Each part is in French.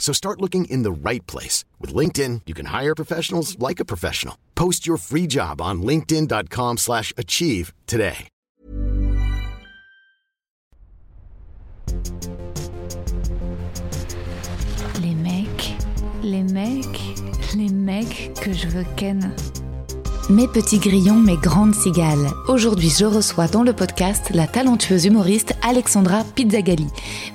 So start looking in the right place. With LinkedIn, you can hire professionals like a professional. Post your free job on linkedin.com slash achieve today. Les mecs, les mecs, les mecs que je veux ken. Mes petits grillons, mes grandes cigales. Aujourd'hui, je reçois dans le podcast la talentueuse humoriste Alexandra Pizzagalli.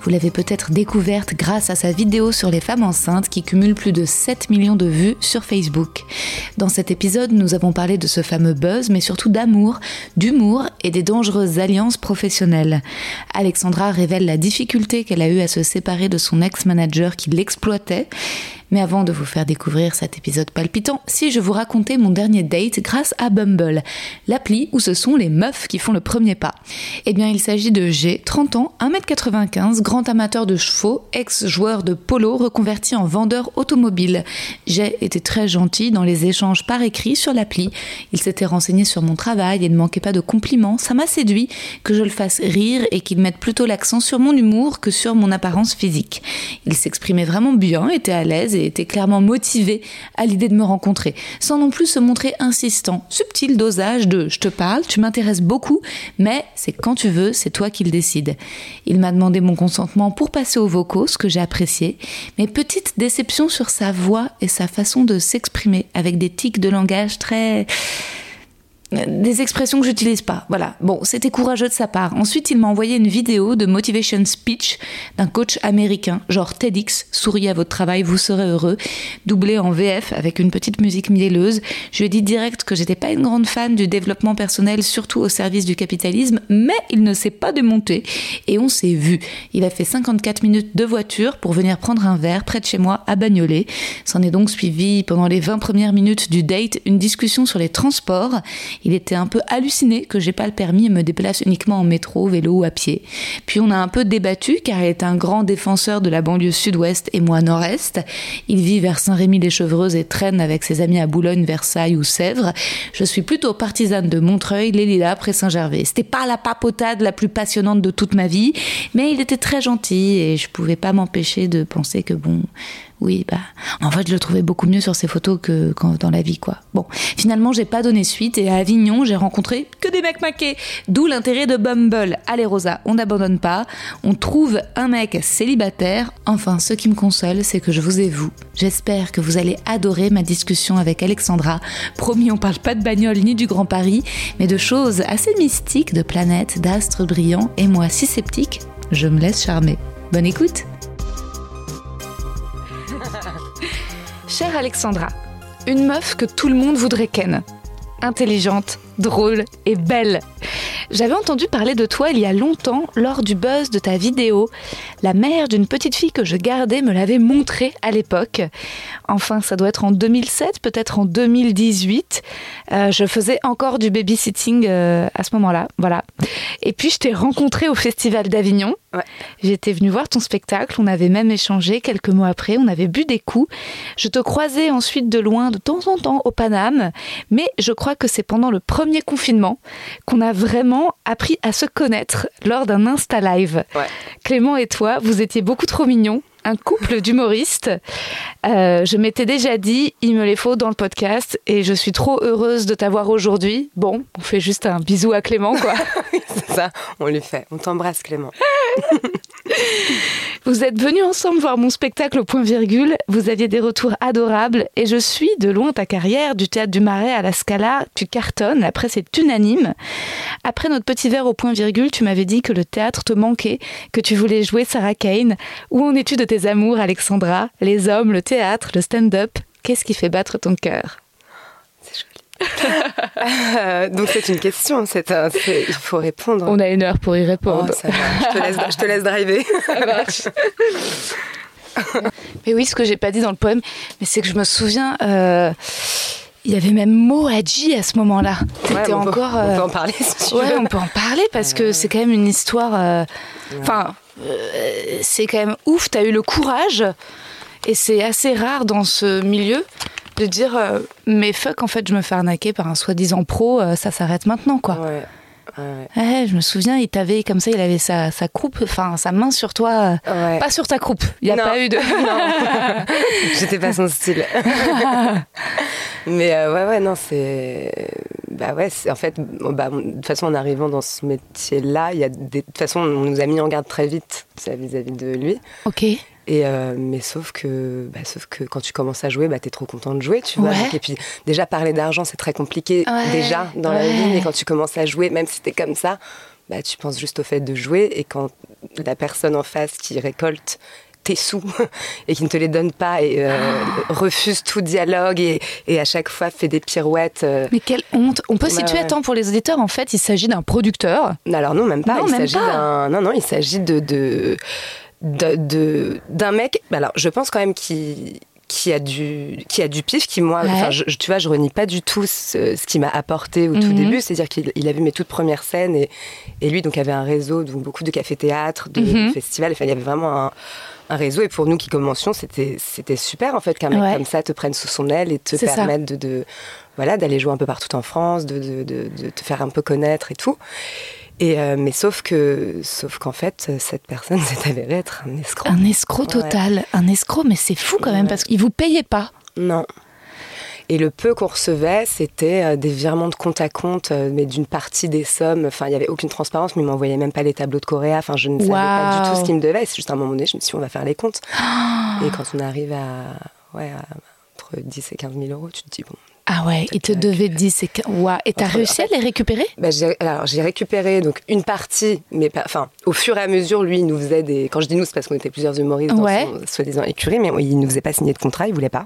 Vous l'avez peut-être découverte grâce à sa vidéo sur les femmes enceintes qui cumule plus de 7 millions de vues sur Facebook. Dans cet épisode, nous avons parlé de ce fameux buzz, mais surtout d'amour, d'humour et des dangereuses alliances professionnelles. Alexandra révèle la difficulté qu'elle a eue à se séparer de son ex-manager qui l'exploitait. Mais avant de vous faire découvrir cet épisode palpitant, si je vous racontais mon dernier date grâce à Bumble, l'appli où ce sont les meufs qui font le premier pas. Eh bien, il s'agit de G, 30 ans, 1m95, grand amateur de chevaux, ex-joueur de polo reconverti en vendeur automobile. G était très gentil dans les échanges par écrit sur l'appli. Il s'était renseigné sur mon travail et ne manquait pas de compliments. Ça m'a séduit que je le fasse rire et qu'il mette plutôt l'accent sur mon humour que sur mon apparence physique. Il s'exprimait vraiment bien, était à l'aise et était clairement motivé à l'idée de me rencontrer, sans non plus se montrer insistant. Subtil dosage de je te parle, tu m'intéresses beaucoup, mais c'est quand tu veux, c'est toi qui le décides. Il m'a demandé mon consentement pour passer aux vocaux, ce que j'ai apprécié, mais petite déception sur sa voix et sa façon de s'exprimer, avec des tics de langage très des expressions que j'utilise pas. Voilà. Bon, c'était courageux de sa part. Ensuite, il m'a envoyé une vidéo de motivation speech d'un coach américain, genre TEDx, souriez à votre travail, vous serez heureux, doublé en VF avec une petite musique mielleuse. Je lui ai dit direct que j'étais pas une grande fan du développement personnel, surtout au service du capitalisme, mais il ne s'est pas démonté et on s'est vu. Il a fait 54 minutes de voiture pour venir prendre un verre près de chez moi à Bagnolet. S'en est donc suivi pendant les 20 premières minutes du date une discussion sur les transports. Il était un peu halluciné que j'ai pas le permis et me déplace uniquement en métro, vélo ou à pied. Puis on a un peu débattu car il est un grand défenseur de la banlieue sud-ouest et moi nord-est. Il vit vers Saint-Rémy-les-Chevreuses et traîne avec ses amis à Boulogne, Versailles ou Sèvres. Je suis plutôt partisane de Montreuil, les Lilas, près Saint-Gervais. C'était pas la papotade la plus passionnante de toute ma vie, mais il était très gentil et je pouvais pas m'empêcher de penser que bon, oui, bah, en fait, je le trouvais beaucoup mieux sur ces photos que dans la vie, quoi. Bon, finalement, j'ai pas donné suite et à Avignon, j'ai rencontré que des mecs maqués. D'où l'intérêt de Bumble. Allez, Rosa, on n'abandonne pas. On trouve un mec célibataire. Enfin, ce qui me console, c'est que je vous ai vous. J'espère que vous allez adorer ma discussion avec Alexandra. Promis, on parle pas de bagnole ni du Grand Paris, mais de choses assez mystiques, de planètes, d'astres brillants. Et moi, si sceptique, je me laisse charmer. Bonne écoute! Chère Alexandra, une meuf que tout le monde voudrait ken. Intelligente, drôle et belle. J'avais entendu parler de toi il y a longtemps lors du buzz de ta vidéo. La mère d'une petite fille que je gardais me l'avait montré à l'époque. Enfin, ça doit être en 2007, peut-être en 2018. Euh, je faisais encore du babysitting euh, à ce moment-là, voilà. Et puis je t'ai rencontré au Festival d'Avignon. Ouais. J'étais venue voir ton spectacle, on avait même échangé quelques mois après, on avait bu des coups. Je te croisais ensuite de loin, de temps en temps, au Paname, mais je crois que c'est pendant le premier confinement qu'on a vraiment appris à se connaître lors d'un Insta Live. Ouais. Clément et toi, vous étiez beaucoup trop mignons. Un couple d'humoristes. Euh, je m'étais déjà dit, il me les faut dans le podcast et je suis trop heureuse de t'avoir aujourd'hui. Bon, on fait juste un bisou à Clément, quoi. C'est ça, on lui fait. On t'embrasse, Clément. Vous êtes venus ensemble voir mon spectacle au point virgule. Vous aviez des retours adorables et je suis de loin ta carrière, du théâtre du Marais à la Scala. Tu cartonnes, la presse est unanime. Après notre petit verre au point virgule, tu m'avais dit que le théâtre te manquait, que tu voulais jouer Sarah Kane. Où en es-tu de tes amours, Alexandra? Les hommes, le théâtre, le stand-up Qu'est-ce qui fait battre ton cœur? donc c'est une question, c'est il faut répondre. On a une heure pour y répondre. Oh, je, te laisse, je te laisse driver. Ça marche. mais oui, ce que j'ai pas dit dans le poème, mais c'est que je me souviens, euh, il y avait même Mo Hadji à ce moment-là. Ouais, on encore. Peut, on peut en parler. Si ouais, on peut en parler parce que c'est quand même une histoire. Euh, enfin, c'est quand même ouf. T'as eu le courage, et c'est assez rare dans ce milieu de dire euh, mais fuck en fait je me fais arnaquer par un soi-disant pro euh, ça s'arrête maintenant quoi ouais. Ouais. je me souviens, il t'avait comme ça, il avait sa, sa croupe, enfin sa main sur toi, euh, pas sur ta croupe. Il n'y a pas eu de. J'étais pas son style. Mais ouais, ouais, non, c'est. Bah ouais, en fait, bah, de toute façon, en arrivant dans ce métier-là, il y a des... de toute façon, on nous a mis en garde très vite vis-à-vis de lui. Ok. Et euh, mais sauf que, bah, sauf que quand tu commences à jouer, bah, tu es trop content de jouer, tu vois. et puis déjà, parler d'argent, c'est très compliqué déjà dans la vie. Mais quand tu commences à jouer, même si tu es comme ça, bah, tu penses juste au fait de jouer. Et quand la personne en face qui récolte tes sous et qui ne te les donne pas et euh, refuse tout dialogue et, et, à chaque fois fait des pirouettes. Euh, mais quelle honte On peut situer, attends, pour les auditeurs, en fait, il s'agit d'un producteur. Alors non, même pas. il s'agit d'un... Non, non, il s'agit de... de de d'un mec. Alors, je pense quand même qu'il qui a du qui a du pif qui moi tu vois je renie pas du tout ce, qui m'a apporté au tout mhm. début c'est à dire qu'il a vu mes toutes premières scènes et, et lui donc avait un réseau donc beaucoup de cafés théâtres de, mhm. festivals enfin il y avait vraiment un, un, réseau et pour nous qui commencions c'était c'était super en fait qu'un mec comme ça te prenne sous son aile et te permette de, de, voilà d'aller jouer un peu partout en France de, de, de te faire un peu connaître et tout et euh, mais sauf que, sauf qu'en fait, cette personne s'est avérée être un escroc. Un escroc total, un escroc, mais c'est fou quand même parce qu'il vous payait pas. Non. Et le peu qu'on recevait, c'était euh, des virements de compte à compte, euh, mais d'une partie des sommes. Enfin, il n'y avait aucune transparence, mais il m'envoyait même pas les tableaux de Coréa. Enfin, je ne savais pas du tout ce qu'il me devait. C'est juste à un moment donné, je me suis dit, on va faire les comptes. et quand on arrive à, ouais, à entre 10 et 15 000 euros, tu te dis, bon, ah ouais, il te devait 10 et wow. Et t'as réussi à les récupérer? Bah, Alors j'ai récupéré donc une partie, mais enfin au fur et à mesure, lui il nous faisait des. Quand je dis nous, c'est parce qu'on était plusieurs humoristes dans son soi-disant écurie, mais il nous faisait pas signer de contrat, il voulait pas.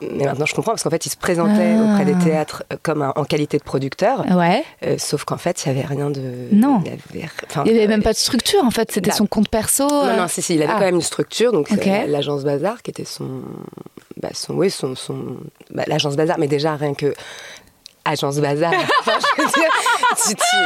Mais maintenant, je comprends parce qu'en fait, il se présentait ah. auprès des théâtres euh, comme en qualité de producteur. Ouais. Euh, sauf qu'en fait, il n'y avait rien de. Non. Il n'y avait, avait, même pas de structure, en fait. C'était son compte perso. Non, non, si, si. Il avait ah. quand même une structure. Donc, l'agence Bazar, qui était son. Bah, son oui, son. son bah, l'agence Bazar, mais déjà, rien que agence bazar. enfin, je veux dire, tu,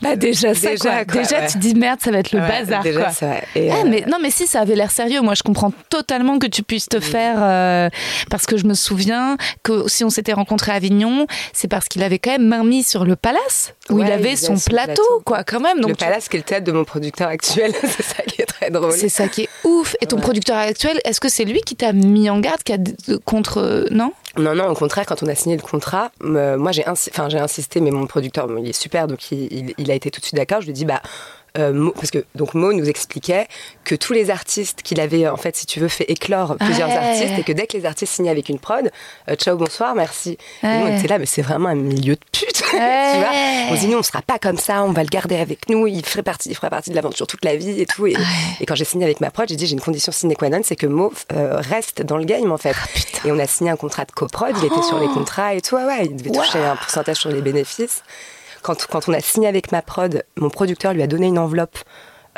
bah déjà ça déjà, quoi. déjà tu dis merde ça va être le bazar déjà, quoi. Ça, et ah, mais non mais si ça avait l'air sérieux moi je comprends totalement que tu puisses te mm. faire euh, parce que je me souviens que si on s'était rencontré à Avignon c'est parce qu'il avait quand même main mise sur le Palace où il avait son plateau, quoi quand même donc le Palace qui est le théâtre de mon producteur actuel c'est ça qui est très drôle c'est ça qui est ouf et ton producteur actuel est-ce que c'est lui qui t'a mis en garde qui a contre non? Non, non, au contraire, quand on a signé le contrat, moi j'ai insisté, mais mon producteur, il est super, donc il a été tout de suite d'accord. Je lui ai dit, bah, euh, parce que donc Mo nous expliquait que tous les artistes qu'il avait en fait si tu veux fait éclore plusieurs artistes et que dès que les artistes signaient avec une prod euh, ciao bonsoir merci. Et nous on était là mais c'est vraiment un milieu de pute tu vois. On se dit nous on sera pas comme ça on va le garder avec nous il ferait partie il ferait partie de l'aventure toute la vie et tout. Et, quand j'ai signé avec ma prod j'ai dit j'ai une condition sine qua non c'est que Mo euh, reste dans le game en fait. Ah, et on a signé un contrat de coprod il était sur les oh. contrats et tout. Ouais, il devait toucher un pourcentage sur les bénéfices quand, quand on a signé avec ma prod, mon producteur lui a donné une enveloppe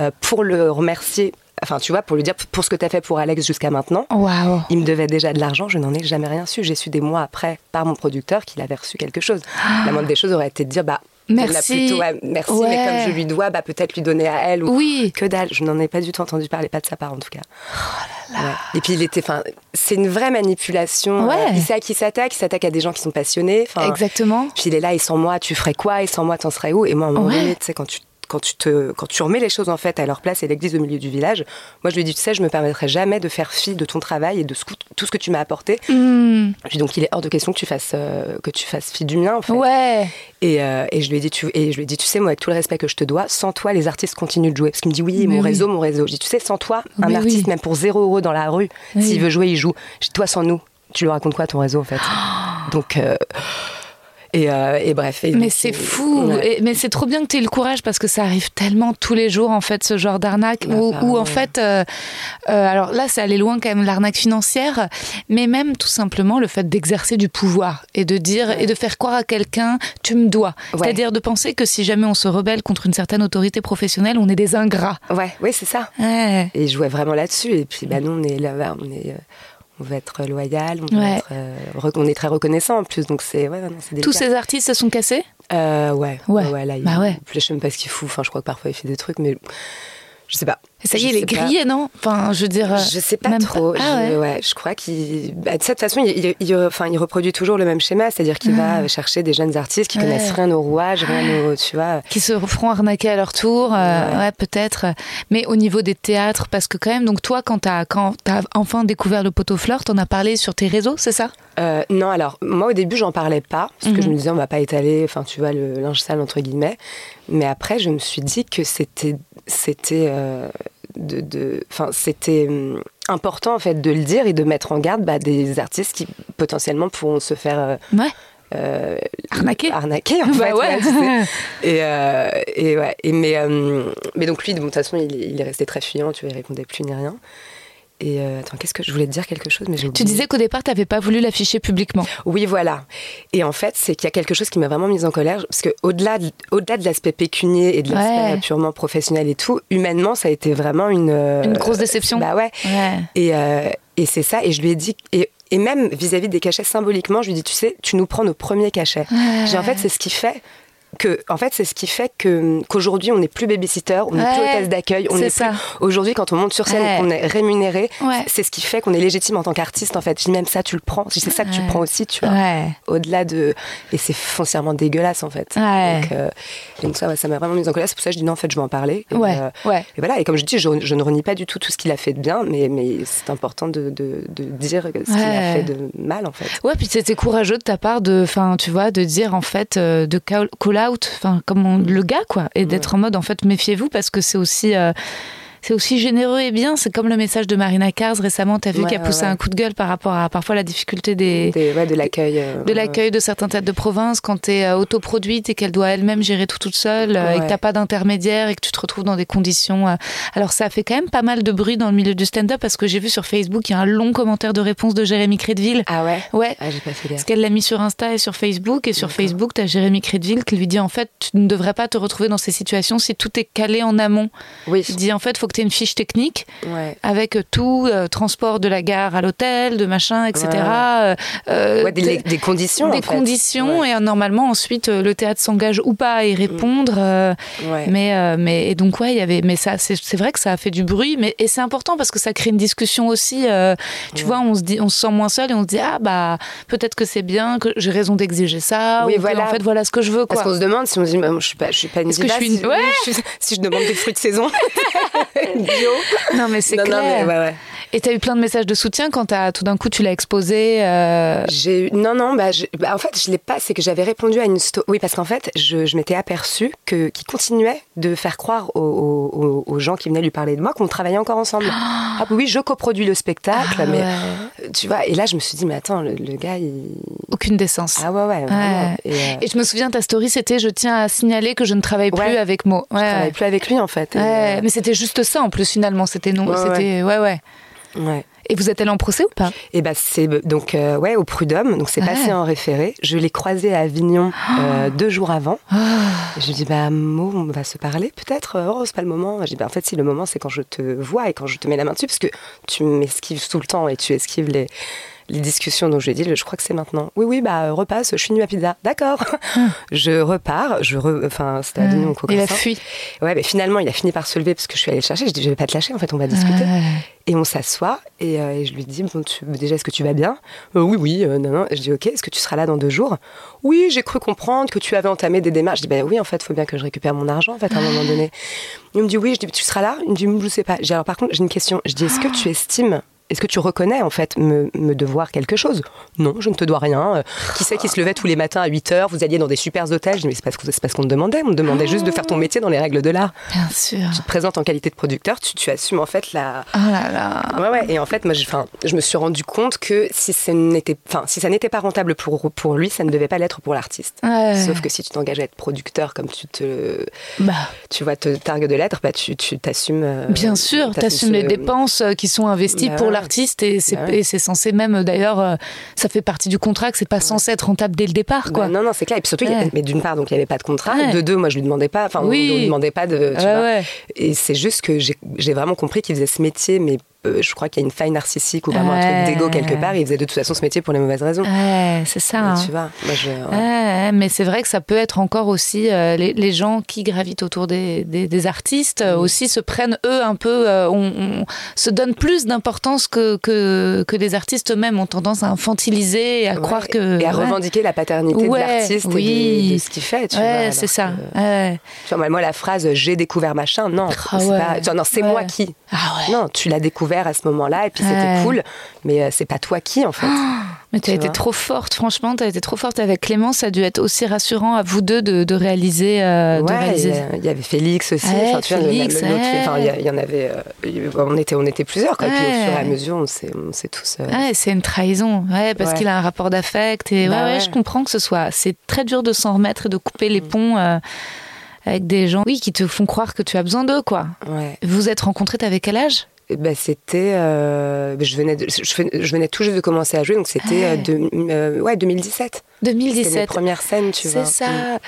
euh, pour le remercier enfin tu vois, pour lui dire pour ce que tu as fait pour Alex jusqu'à maintenant. Wow. Il me devait déjà de l'argent, je n'en ai jamais rien su. J'ai su des mois après par mon producteur qu'il avait reçu quelque chose. La moindre des choses aurait été de dire bah Merci. merci, mais comme je lui dois, bah, peut-être lui donner à elle. Ou oui. Que dalle, je n'en ai pas du tout entendu parler, pas de sa part en tout cas. Oh là là. Et puis il était, enfin, c'est une vraie manipulation. Ouais. il sait à qui s'attaque, il s'attaque à des gens qui sont passionnés. Exactement. Puis il est là, et sans moi, tu ferais quoi? Et sans moi, t'en serais où? Et moi, à un moment donné, tu sais, quand tu quand tu te, quand tu remets les choses en fait à leur place et l'église au milieu du village, moi je lui ai dit, tu sais, je me permettrai jamais de faire fi de ton travail et de tout ce que tu m'as apporté. Hmm. donc il est hors de question que tu fasses, euh, que tu fasses fi du mien en fait. Ouais. Et, euh, et, je lui ai dit, tu, et je lui ai dit, tu sais, moi, avec tout le respect que je te dois, sans toi, les artistes continuent de jouer. Parce qu'il me dit, oui, mon réseau, mon réseau. Je dis, tu sais, sans toi, un artiste, même pour 0 euros dans la rue, s'il veut jouer, il joue. Je dis, toi, sans nous, tu lui racontes quoi ton réseau, en fait Donc. Euh, euh, et, bref. mais c'est fou. mais c'est trop bien que tu aies le courage parce que ça arrive tellement tous les jours, en fait, ce genre d'arnaque. Bah, où, en fait, euh, euh, alors là, ça allait loin quand même, l'arnaque financière, mais même tout simplement le fait d'exercer du pouvoir et de dire et de faire croire à quelqu'un, tu me dois. C'est-à-dire de penser que si jamais on se rebelle contre une certaine autorité professionnelle, on est des ingrats. Ouais, oui, c'est ça. Et je jouais vraiment là-dessus. Et puis, bah, nous, on est là, on est on veut être loyal, on, euh, on est très reconnaissant en plus, donc c'est ouais, Tous ces artistes se sont cassés? Euh, ouais, ouais, ouais, là, bah ouais. Je sais même pas ce qu'il fout. Enfin, je crois que parfois il fait des trucs, mais je sais pas. Ça y est, il est grillé, non? Enfin, je veux dire. Je sais pas trop. Ah je, ouais. je crois qu'il. Bah, de cette façon, il, il, enfin, il reproduit toujours le même schéma, c'est-à-dire qu'il va ah. chercher des jeunes artistes qui connaissent rien aux rouages, rien aux. Tu vois. Qui se feront arnaquer à leur tour, euh, ouais, peut-être. Mais au niveau des théâtres, parce que quand même, donc toi, quand t'as quand as enfin découvert le poteau fleur, t'en as parlé sur tes réseaux, c'est ça? Euh, Non, alors moi au début, j'en parlais pas, parce que mhm. je me disais, on va pas étaler, enfin, tu vois, le linge sale entre guillemets. Mais après, je me suis dit que c'était c'était euh, de, c'était hum, important en fait de le dire et de mettre en garde bah, des artistes qui potentiellement pourront se faire euh, euh, arnaquer. arnaquer en bah fait ouais. et, et ouais et mais hum, mais donc lui de toute façon il, il, est resté très fuyant tu vois il répondait plus ni rien et euh, attends, qu'est-ce que je voulais te dire quelque chose mais Tu disais qu'au départ, tu n'avais pas voulu l'afficher publiquement. Oui, voilà. Et en fait, c'est qu'il y a quelque chose qui m'a vraiment mise en colère, parce que au-delà de, au-delà de l'aspect pécunier et de l'aspect purement professionnel et tout, humainement, ça a été vraiment une euh, une grosse déception. bah ouais. Et euh, et c'est ça. Et je lui ai dit et et même vis-à-vis des cachets, symboliquement, je lui ai dit, tu sais, tu nous prends nos premiers cachets. J'ai en fait, c'est ce qui fait que, en fait, c'est ce qui fait que qu'aujourd'hui, on n'est plus babysitter, on n'est plus hôtesse d'accueil, on est, plus. Aujourd'hui, quand on monte sur scène, on est rémunéré. C'est ce qui fait qu'on est légitime en tant qu'artiste. En fait, je dis même ça, tu le prends. C'est ça que tu prends aussi, tu vois. Au-delà de, et c'est foncièrement dégueulasse en fait. Donc, euh, donc, ça, ça m'a vraiment mise en colère. C'est pour ça que je dis non, en fait, je vais en parler. Et, euh, et voilà. Et comme je dis, je, ne renie pas du tout tout ce qu'il a fait de bien, mais, mais c'est important de, de, de, dire ce qu'il a fait de mal en fait. Ouais, puis c'était courageux de ta part de, enfin, tu vois, de dire en fait, euh, de out, enfin comme le gars quoi, et d'être en mode en fait méfiez-vous parce que c'est aussi euh, c'est aussi généreux et bien. C'est comme le message de Marina Kars récemment, tu as vu, qui a poussé un coup de gueule par rapport à parfois la difficulté des, de l'accueil. Euh, de l'accueil de certains théâtres de province quand tu es euh, autoproduite et qu'elle doit elle-même gérer tout toute seule euh, et que tu pas d'intermédiaire et que tu te retrouves dans des conditions. Alors ça a fait quand même pas mal de bruit dans le milieu du stand-up parce que j'ai vu sur Facebook, il y a un long commentaire de réponse de Jérémy Crédville. Ah ouais? Ouais. Ah, j'ai pas fait Parce qu'elle l'a mis sur Insta et sur Facebook. Et sur Facebook, tu as Jérémy Crédville qui lui dit en fait, tu ne devrais pas te retrouver dans ces situations si tout est calé en amont. Oui. Il dit en fait, faut que tu aies une fiche technique avec tout, euh, transport de la gare à l'hôtel, de machin, etc. Euh, euh, des, conditions. Des conditions, et normalement, ensuite, le théâtre s'engage ou pas à y répondre. mais, mais, et donc, ouais, il y avait, mais ça, c'est vrai que ça a fait du bruit, mais, et c'est important parce que ça crée une discussion aussi. tu vois, on se, dit, on se sent moins seul et on se dit, ah, bah, peut-être que c'est bien, que j'ai raison d'exiger ça. Oui, ou voilà. en fait, voilà ce que je veux. Quoi. Parce qu'on se demande si on se dit, bah, je suis pas, je suis pas une que je suis une... si, si, je demande des fruits de saison bio, Non, mais c'est clair. ouais, ouais. Et tu as eu plein de messages de soutien quand as, tout d'un coup tu l'as exposé euh... J'ai Non, non, bah, bah, en fait, je l'ai pas. C'est que j'avais répondu à une story. Oui, parce qu'en fait, je, je m'étais aperçue qu'il continuait de faire croire aux, aux, gens qui venaient lui parler de moi qu'on travaillait encore ensemble. ah oui, je coproduis le spectacle, ah, mais tu vois. Et là, je me suis dit, mais attends, le, gars, il. Aucune décence. Ah ouais, ouais. Et, euh, Et, je me souviens, ta story, c'était je tiens à signaler que je ne travaille plus avec Mo. Ouais. Je travaille plus avec lui, en fait. Euh, mais c'était juste ça, en plus, finalement. C'était non. c'était ouais, ouais. Ouais. Et vous êtes allé en procès ou pas? Eh ben c'est donc euh, ouais au prud'homme, donc c'est passé en référé. Je l'ai croisé à Avignon euh, deux jours avant. Oh. Je lui dis bah Mo, on va se parler peut-être? Oh c'est pas le moment. Je dis bah en fait si le moment c'est quand je te vois et quand je te mets la main dessus parce que tu m'esquives tout le temps et tu esquives les les discussions dont je lui ai dit, je crois que c'est maintenant. Oui, oui, bah repasse, je finis ma pizza. D'accord. je repars, je re... enfin c'était à Ouais. mon Il a fui. Ouais, mais finalement il a fini par se lever parce que je suis allée le chercher. Je dis je vais pas te lâcher, en fait on va discuter. Ouais. Et on s'assoit et, euh, et je lui dis bon tu, déjà est-ce que tu vas bien? Euh, Oui, oui, euh, non, non. Je dis ok, est-ce que tu seras là dans deux jours? Oui, j'ai cru comprendre que tu avais entamé des démarches. Je dis bah oui, en fait, faut bien que je récupère mon argent en fait à un moment donné. Il me dit oui, je dis tu seras là? Il me dit je sais pas. Alors par contre j'ai une question. Je dis est-ce que tu estimes est-ce que tu reconnais en fait me, me devoir quelque chose? Non, je ne te dois rien. Euh, qui c'est qui se levait tous les matins à 8 heures? Vous alliez dans des super hôtels? Je dis mais c'est parce parce qu'on te demandait. On te demandait juste de faire ton métier dans les règles de l'art. Bien sûr. Tu te présentes en qualité de producteur, tu, tu assumes en fait la, Oh là là. Ouais, ouais. Et en fait, moi, je, je me suis rendu compte que si, ce n'était, enfin, si ça n'était pas rentable pour, pour lui, ça ne devait pas l'être pour l'artiste. Ouais. Sauf que si tu t'engages à être producteur, comme tu te, Bah, tu vois, te targues de l'être, bah, tu, tu t'assumes. euh, bien sûr, t'assumes les dépenses euh, qui sont investies Bah pour ouais. L'artiste et c'est Bah ouais. et c'est censé même d'ailleurs, euh, ça fait partie du contrat que c'est pas censé être rentable dès le départ, quoi. Bah, non, non, c'est clair. Et puis surtout, il y a- Ouais. mais d'une part, donc il n'y avait pas de contrat. De deux, moi, je lui demandais pas. Enfin, on- Oui. on lui demandait pas de. Tu Ouais, vois. Et c'est juste que j'ai j'ai vraiment compris qu'il faisait ce métier, mais euh, je crois qu'il y a une faille narcissique ou vraiment un Ouais. truc d'égo quelque part. Il faisait de toute façon ce métier pour les mauvaises raisons. Ouais, c'est ça. hein. Tu vois, moi, je. Ouais, ouais, mais c'est vrai que ça peut être encore aussi euh, les, les gens qui gravitent autour des, des, des artistes euh, Mm. aussi se prennent eux un peu, euh, on, on se donne plus d'importance que, que que les artistes eux-mêmes ont tendance à infantiliser et à croire que et à revendiquer la paternité de l'artiste et oui. de, de ce qu'il fait tu vois, Ouais, c'est ça. que- tu vois, moi, la phrase j'ai découvert machin non Ah c'est moi qui Ah ouais. non tu l'as découvert à ce moment-là et puis c'était cool mais euh, c'est pas toi qui en fait Mais tu as été trop forte, franchement, tu as été trop forte avec Clément. Ça a dû être aussi rassurant à vous deux de, de réaliser. euh, ouais il réaliser. y, a- il y avait Félix aussi Ouais, enfin, tu Félix, ouais. il y en avait euh, on était on était plusieurs quoi. et puis au fur et à mesure on s'est on s'est tous euh, Ouais, c'est une trahison, ouais, parce qu'il a un rapport d'affect. Et Bah ouais, je comprends que ce soit. C'est très dur de s'en remettre et de couper les ponts euh, avec des gens, oui, qui te font croire que tu as besoin d'eux, quoi. ouais Vous êtes rencontrés, t'avais quel âge? Ben, c'était euh, je venais de- je, venais- je venais tout juste de commencer à jouer donc c'était euh, Ouais. de- euh, ouais 2017 C'était mes 2017. premières scènes tu vois C'est ça. Mm.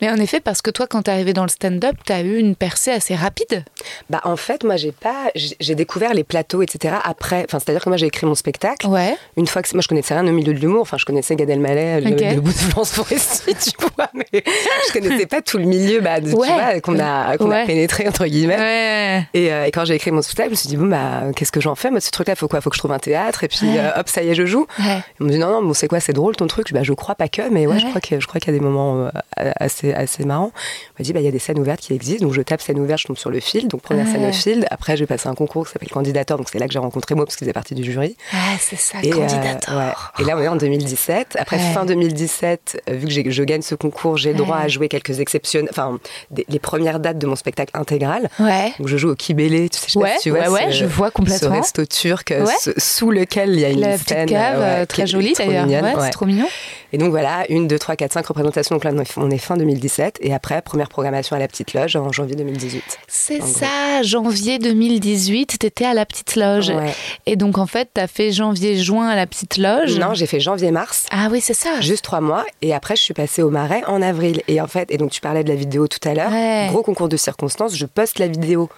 Mais en effet, parce que toi, quand t'es arrivé dans le stand-up, t'as eu une percée assez rapide? Bah en fait moi j'ai pas j'ai découvert les plateaux etc après enfin c'est à dire que moi j'ai écrit mon spectacle Ouais. une fois que moi je connaissais rien au milieu de l'humour enfin je connaissais Gad Elmaleh le, bout de Florence Foresti tu vois mais je connaissais pas tout le milieu bah, de- Ouais. tu vois qu'on a qu'on Ouais. a pénétré entre guillemets Ouais. et, euh, et quand j'ai écrit mon spectacle je me suis dit bon bah qu'est-ce que j'en fais moi ce truc là faut quoi? Faut que je trouve un théâtre et puis euh, hop ça y est je joue Ouais. on me dit non non bon c'est quoi c'est drôle ton truc? Bah je crois pas que mais ouais, je Ouais. crois que je crois qu'il y a des moments euh, assez assez marrants on m'a dit bah il y a des scènes ouvertes qui existent donc je tape scène ouverte je tombe sur le fil donc première scène Ouais. au fil après j'ai passé un concours qui s'appelle Candidator donc c'est là que j'ai rencontré moi parce qu'il faisait partie du jury Ah, c'est ça, et, euh, candidateur. ouais. Et là, on est en 2017. Après Ouais. fin 2017, euh, vu que je gagne ce concours, j'ai droit Ouais. à jouer quelques exceptions, enfin, des- les premières dates de mon spectacle intégral. Ouais. Donc, je joue au Kibélé, tu sais, je sais pas Ouais, si tu vois. ouais, ouais, ce- je vois Ce complètement. resto turc euh, Ouais. ce- sous lequel il y a une La scène. cave, ouais, très jolie d'ailleurs. Ouais, ouais. c'est trop mignon. Et donc voilà, une, deux, trois, quatre, cinq représentations. Donc là, on est- fin 2017. Et après, première programmation à la Petite Loge en janvier 2018. C'est ça, janvier 2018, t'étais à la petite loge. Ouais. Et donc en fait, t'as fait janvier-juin à la petite loge? Non, j'ai fait janvier-mars. Ah oui, c'est ça. Juste trois mois et après je suis passée au Marais en avril et en fait et donc tu parlais de la vidéo tout à l'heure Ouais. gros concours de circonstances je poste la vidéo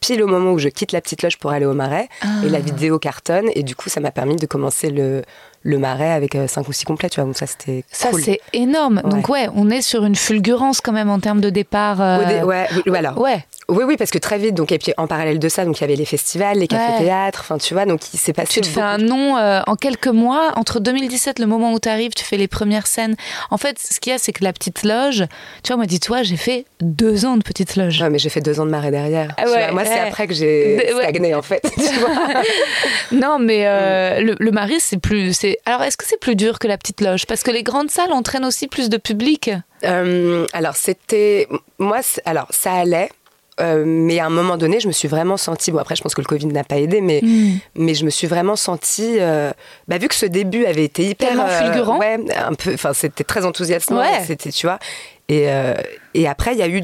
pile au moment où je quitte la petite loge pour aller au Marais et la vidéo cartonne et du coup ça m'a permis de commencer le le Marais avec euh, cinq ou six complets tu vois donc ça c'était Ça, cool. c'est énorme. Donc ouais, on est sur une fulgurance quand même en termes de départ. euh, dé- ouais, oui, voilà. Ouais. Oui, oui, parce que très vite, donc, et puis en parallèle de ça, donc il y avait les festivals, les cafés-théâtres, enfin, tu vois, donc il s'est passé. Tu te fais un nom euh, en quelques mois, entre 2017, le moment où tu arrives, tu fais les premières scènes. En fait, ce qu'il y a, c'est que la petite loge, tu vois, moi, dis-toi, j'ai fait deux ans de petite loge. Ouais, mais j'ai fait deux ans de marais derrière. Ah ouais, vois, moi, c'est après que j'ai De- stagné, en fait. tu vois. Non, mais euh, Mm. le, le mari, c'est plus. c'est Alors, est-ce que c'est plus dur que la petite loge? Parce que les grandes salles entraînent aussi plus de public. Euh, alors, c'était. Moi, alors, ça allait. euh, mais à un moment donné, je me suis vraiment sentie. Bon, après, je pense que le Covid n'a pas aidé, mais, Mm. mais je me suis vraiment sentie. euh, bah, vu que ce début avait été hyper. Tellement fulgurant. ouais, un peu. Enfin, c'était très enthousiasmant. Ouais. C'était, tu vois. Et, et après, il y a eu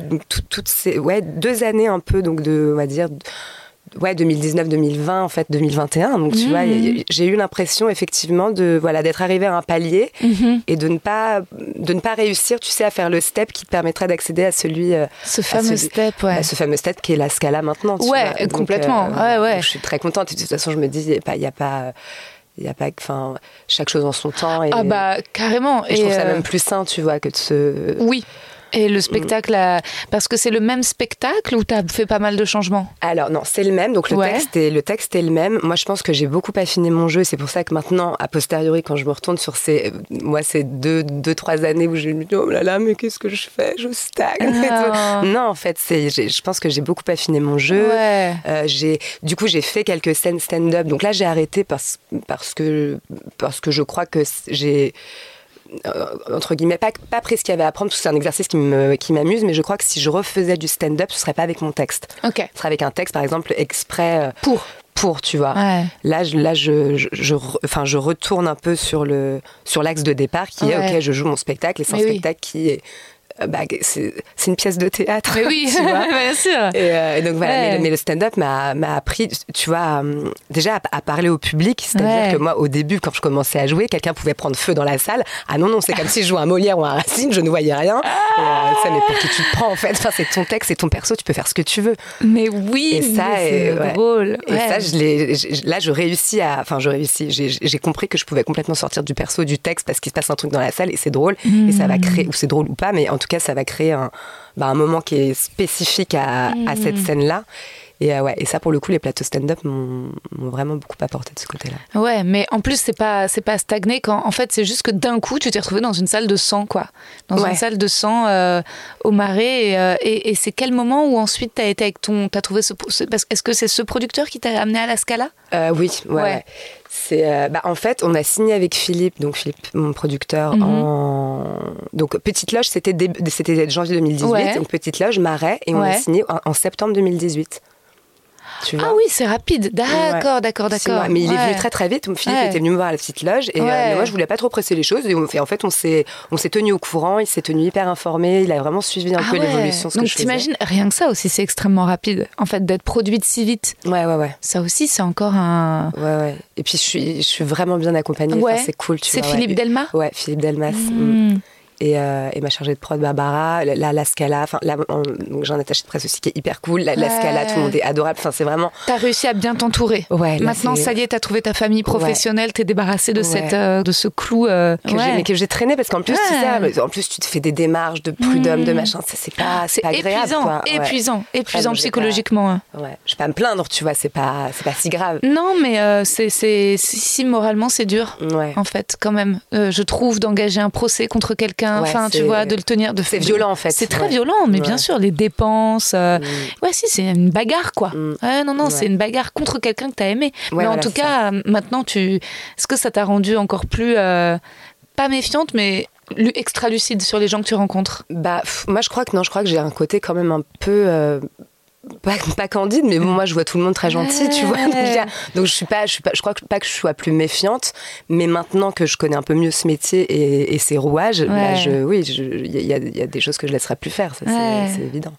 toutes ces. Ouais, deux années un peu, donc, de. On va dire. Ouais, 2019-2020, en fait, 2021. Donc, tu Mhm. vois, j'ai eu l'impression, effectivement, de, voilà, d'être arrivée à un palier Mhm. et de ne pas de ne pas réussir tu sais à faire le step qui te permettrait d'accéder à celui euh, Ce fameux ce- step, ouais. à ce fameux step qui est la Scala maintenant tu Ouais, vois. Donc, complètement. euh, Ouais, ouais. donc je suis très contente et de toute façon je me dis il y a pas il y a pas Il y a pas, enfin, chaque chose en son temps. Et, Ah bah carrément. et je trouve ça euh, même plus sain, tu vois, que de se. Oui. Et le spectacle, a- parce que c'est le même spectacle ou t'as fait pas mal de changements? Alors non, c'est le même. Donc le Ouais. texte est le texte est le même. Moi, je pense que j'ai beaucoup affiné mon jeu. C'est pour ça que maintenant, a posteriori, quand je me retourne sur ces, moi, ces deux, deux, trois années où je me dis oh là là, mais qu'est-ce que je fais? Je stagne. Ah. Non, en fait, c'est, je pense que j'ai beaucoup affiné mon jeu. Ouais. Euh, j'ai, du coup, j'ai fait quelques scènes stand-up. Donc là, j'ai arrêté parce, parce que, parce que je crois que j'ai euh, entre guillemets, pas, pas pris ce qu'il y avait à apprendre, parce que c'est un exercice qui me- qui m'amuse, mais je crois que si je refaisais du stand-up, ce serait pas avec mon texte. Ok. Ce serait avec un texte, par exemple, exprès euh, Pour. pour, tu vois. Ouais. Là, je, là je, je, je re- enfin, je retourne un peu sur le sur l'axe de départ qui Ouais. est, ok, je joue mon spectacle, et c'est un oui. spectacle qui est... euh, bah, c'est une pièce de théâtre. Mais oui, tu vois. bien sûr. Et, euh, et donc voilà, Ouais. mais, le- mais le stand-up m'a appris, tu vois, hum, déjà à, à parler au public. C'est-à-dire Ouais. que moi, au début, quand je commençais à jouer, quelqu'un pouvait prendre feu dans la salle. Ah non, non, c'est comme si je jouais un Molière ou un Racine, je ne voyais rien. Et, euh, ça, mais pour qui tu te prends en fait? Enfin, c'est ton texte, c'est ton perso, tu peux faire ce que tu veux. Mais oui, Et ça, mais c'est ouais. drôle. Et ça, je l'ai- je- là, je réussis à. Enfin, je réussis. J'ai compris que je pouvais complètement sortir du perso, du texte, parce qu'il se passe un truc dans la salle et c'est drôle. Et ça va créer, ou c'est drôle ou pas, mais en tout cas, ça va créer un, bah, un moment qui est spécifique à, à cette scène-là. Et, euh, ouais, et ça, pour le coup, les plateaux stand-up m'ont vraiment beaucoup apporté de ce côté-là. Ouais, mais en plus c'est pas c'est pas stagné quand en fait c'est juste que d'un coup tu t'es retrouvé dans une salle de sang quoi, dans Ouais. une salle de sang euh, au marais et, euh, et, et c'est quel moment où ensuite t'as été avec ton t'as trouvé ce, est-ce que c'est ce producteur qui t'a amené à la Scala? Oui, ouais. Ouais. C'est, euh, bah, en fait, on a signé avec Philippe, donc Philippe, mon producteur, Mhm. en donc Petite Loge, c'était début- c'était janvier 2018, Ouais. donc Petite Loge, Marais, et on a signé en, en septembre 2018. Tu vois Ah oui c'est rapide, d'accord d'accord d'accord. Mais il est venu très très vite. Philippe était venu me voir à la petite loge et euh, moi je voulais pas trop presser les choses. Et on, en fait, on s'est on s'est tenu au courant. Il s'est tenu hyper informé. Il a vraiment suivi un Ah peu l'évolution. ce que Donc t'imagines rien que ça aussi c'est extrêmement rapide en fait d'être produite si vite. Ouais ouais ouais Ça aussi c'est encore un. ouais ouais. Et puis je suis je suis vraiment bien accompagnée. Ouais. Enfin, c'est cool. C'est Philippe. Delmas? Ouais, Philippe Delmas. mm. Hmm. Et, euh, et ma chargée de prod Barbara, la, la, la Scala, enfin là, j'ai un attaché de presse aussi qui est hyper cool. La, la Ouais. Scala, tout le monde est adorable. Enfin c'est vraiment. T'as réussi à bien t'entourer. Ouais. Maintenant, ça y est, t'as trouvé ta famille professionnelle, t'es débarrassé de, Ouais. cette, euh, de ce clou. euh, que j'ai ouais. traîné parce qu'en plus Ouais. ça mais en plus tu te fais des démarches de prud'homme de Mm. machin ça c'est pas c'est agréable épuisant, quoi. Ouais. épuisant, épuisant psychologiquement. hein. Ouais, je vais pas me plaindre, tu vois, c'est pas, c'est pas si grave. Non, mais euh, c'est, si, moralement c'est dur. Ouais. En fait, quand même, Euh, je trouve d'engager un procès contre quelqu'un, Enfin, tu c'est- vois, de le tenir, de c'est violent, en fait. C'est très Ouais. violent, mais bien sûr, les dépenses. euh, Mm. Ouais, si, c'est une bagarre, quoi. Mm. Ouais, non, non, c'est une bagarre contre quelqu'un que t'as aimé. mais en voilà, tout cas, euh, maintenant, tu, est-ce que ça t'a rendu encore plus euh, pas méfiante, mais extra lucide sur les gens que tu rencontres? Bah, pff, moi, je crois que non, je crois que j'ai un côté quand même un peu. euh, pas, pas candide, mais bon, moi, je vois tout le monde très gentil, tu vois. Donc, je suis pas, je suis pas, je crois que, pas que je sois plus méfiante, mais maintenant que je connais un peu mieux ce métier et, et ses rouages, là, je, oui, je- il y, a- il y a des choses que je laisserai plus faire, ça, c'est- Ouais. c'est évident.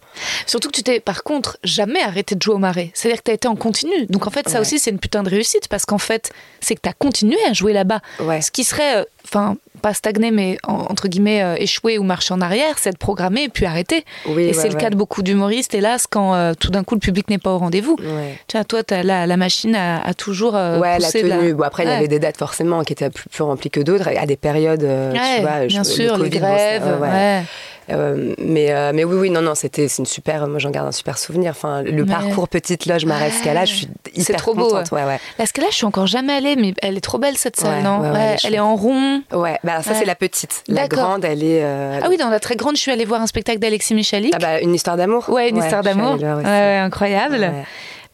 Surtout que tu t'es, par contre, jamais arrêté de jouer au marais. C'est-à-dire que tu as été en continu. Donc en fait, ça Ouais. aussi, c'est une putain de réussite parce qu'en fait, c'est que tu as continué à jouer là-bas. Ouais. Ce qui serait, euh, enfin, pas stagné, mais en- entre guillemets, euh, échouer ou marcher en arrière, c'est de programmer et puis arrêter. Oui, et ouais, c'est le cas de beaucoup d'humoristes, hélas, quand euh, tout d'un coup le public n'est pas au rendez-vous. Ouais. Tu vois, toi, la, la machine a, a toujours. euh, Ouais, la poussé de tenue. Bon, après, il y avait des dates forcément qui étaient plus, plus remplies que d'autres, à des périodes, tu vois, bien je- sûr, le les Covid, ça, grèves. Ouais, ouais. ouais. Euh, mais, euh, mais oui, oui, non, non, c'était une super. Moi, j'en garde un super souvenir. Enfin, le Mais- parcours petite loge Marais Scala, je suis hyper C'est trop beau, contente. Ouais, ouais. Que là, je suis encore jamais allée, mais elle est trop belle cette salle, Ouais, non ouais, ouais, elle est en rond. Ouais, bah, alors ça, Ouais. c'est la petite. La grande, elle est. euh, Ah oui, dans la très grande, je suis allée voir un spectacle d'Alexis Michalik. ah bah, une histoire d'amour. Ouais, une histoire d'amour. Ouais, ouais, incroyable. Ouais.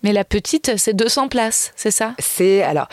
Mais la petite, c'est 200 places, c'est ça? C'est alors.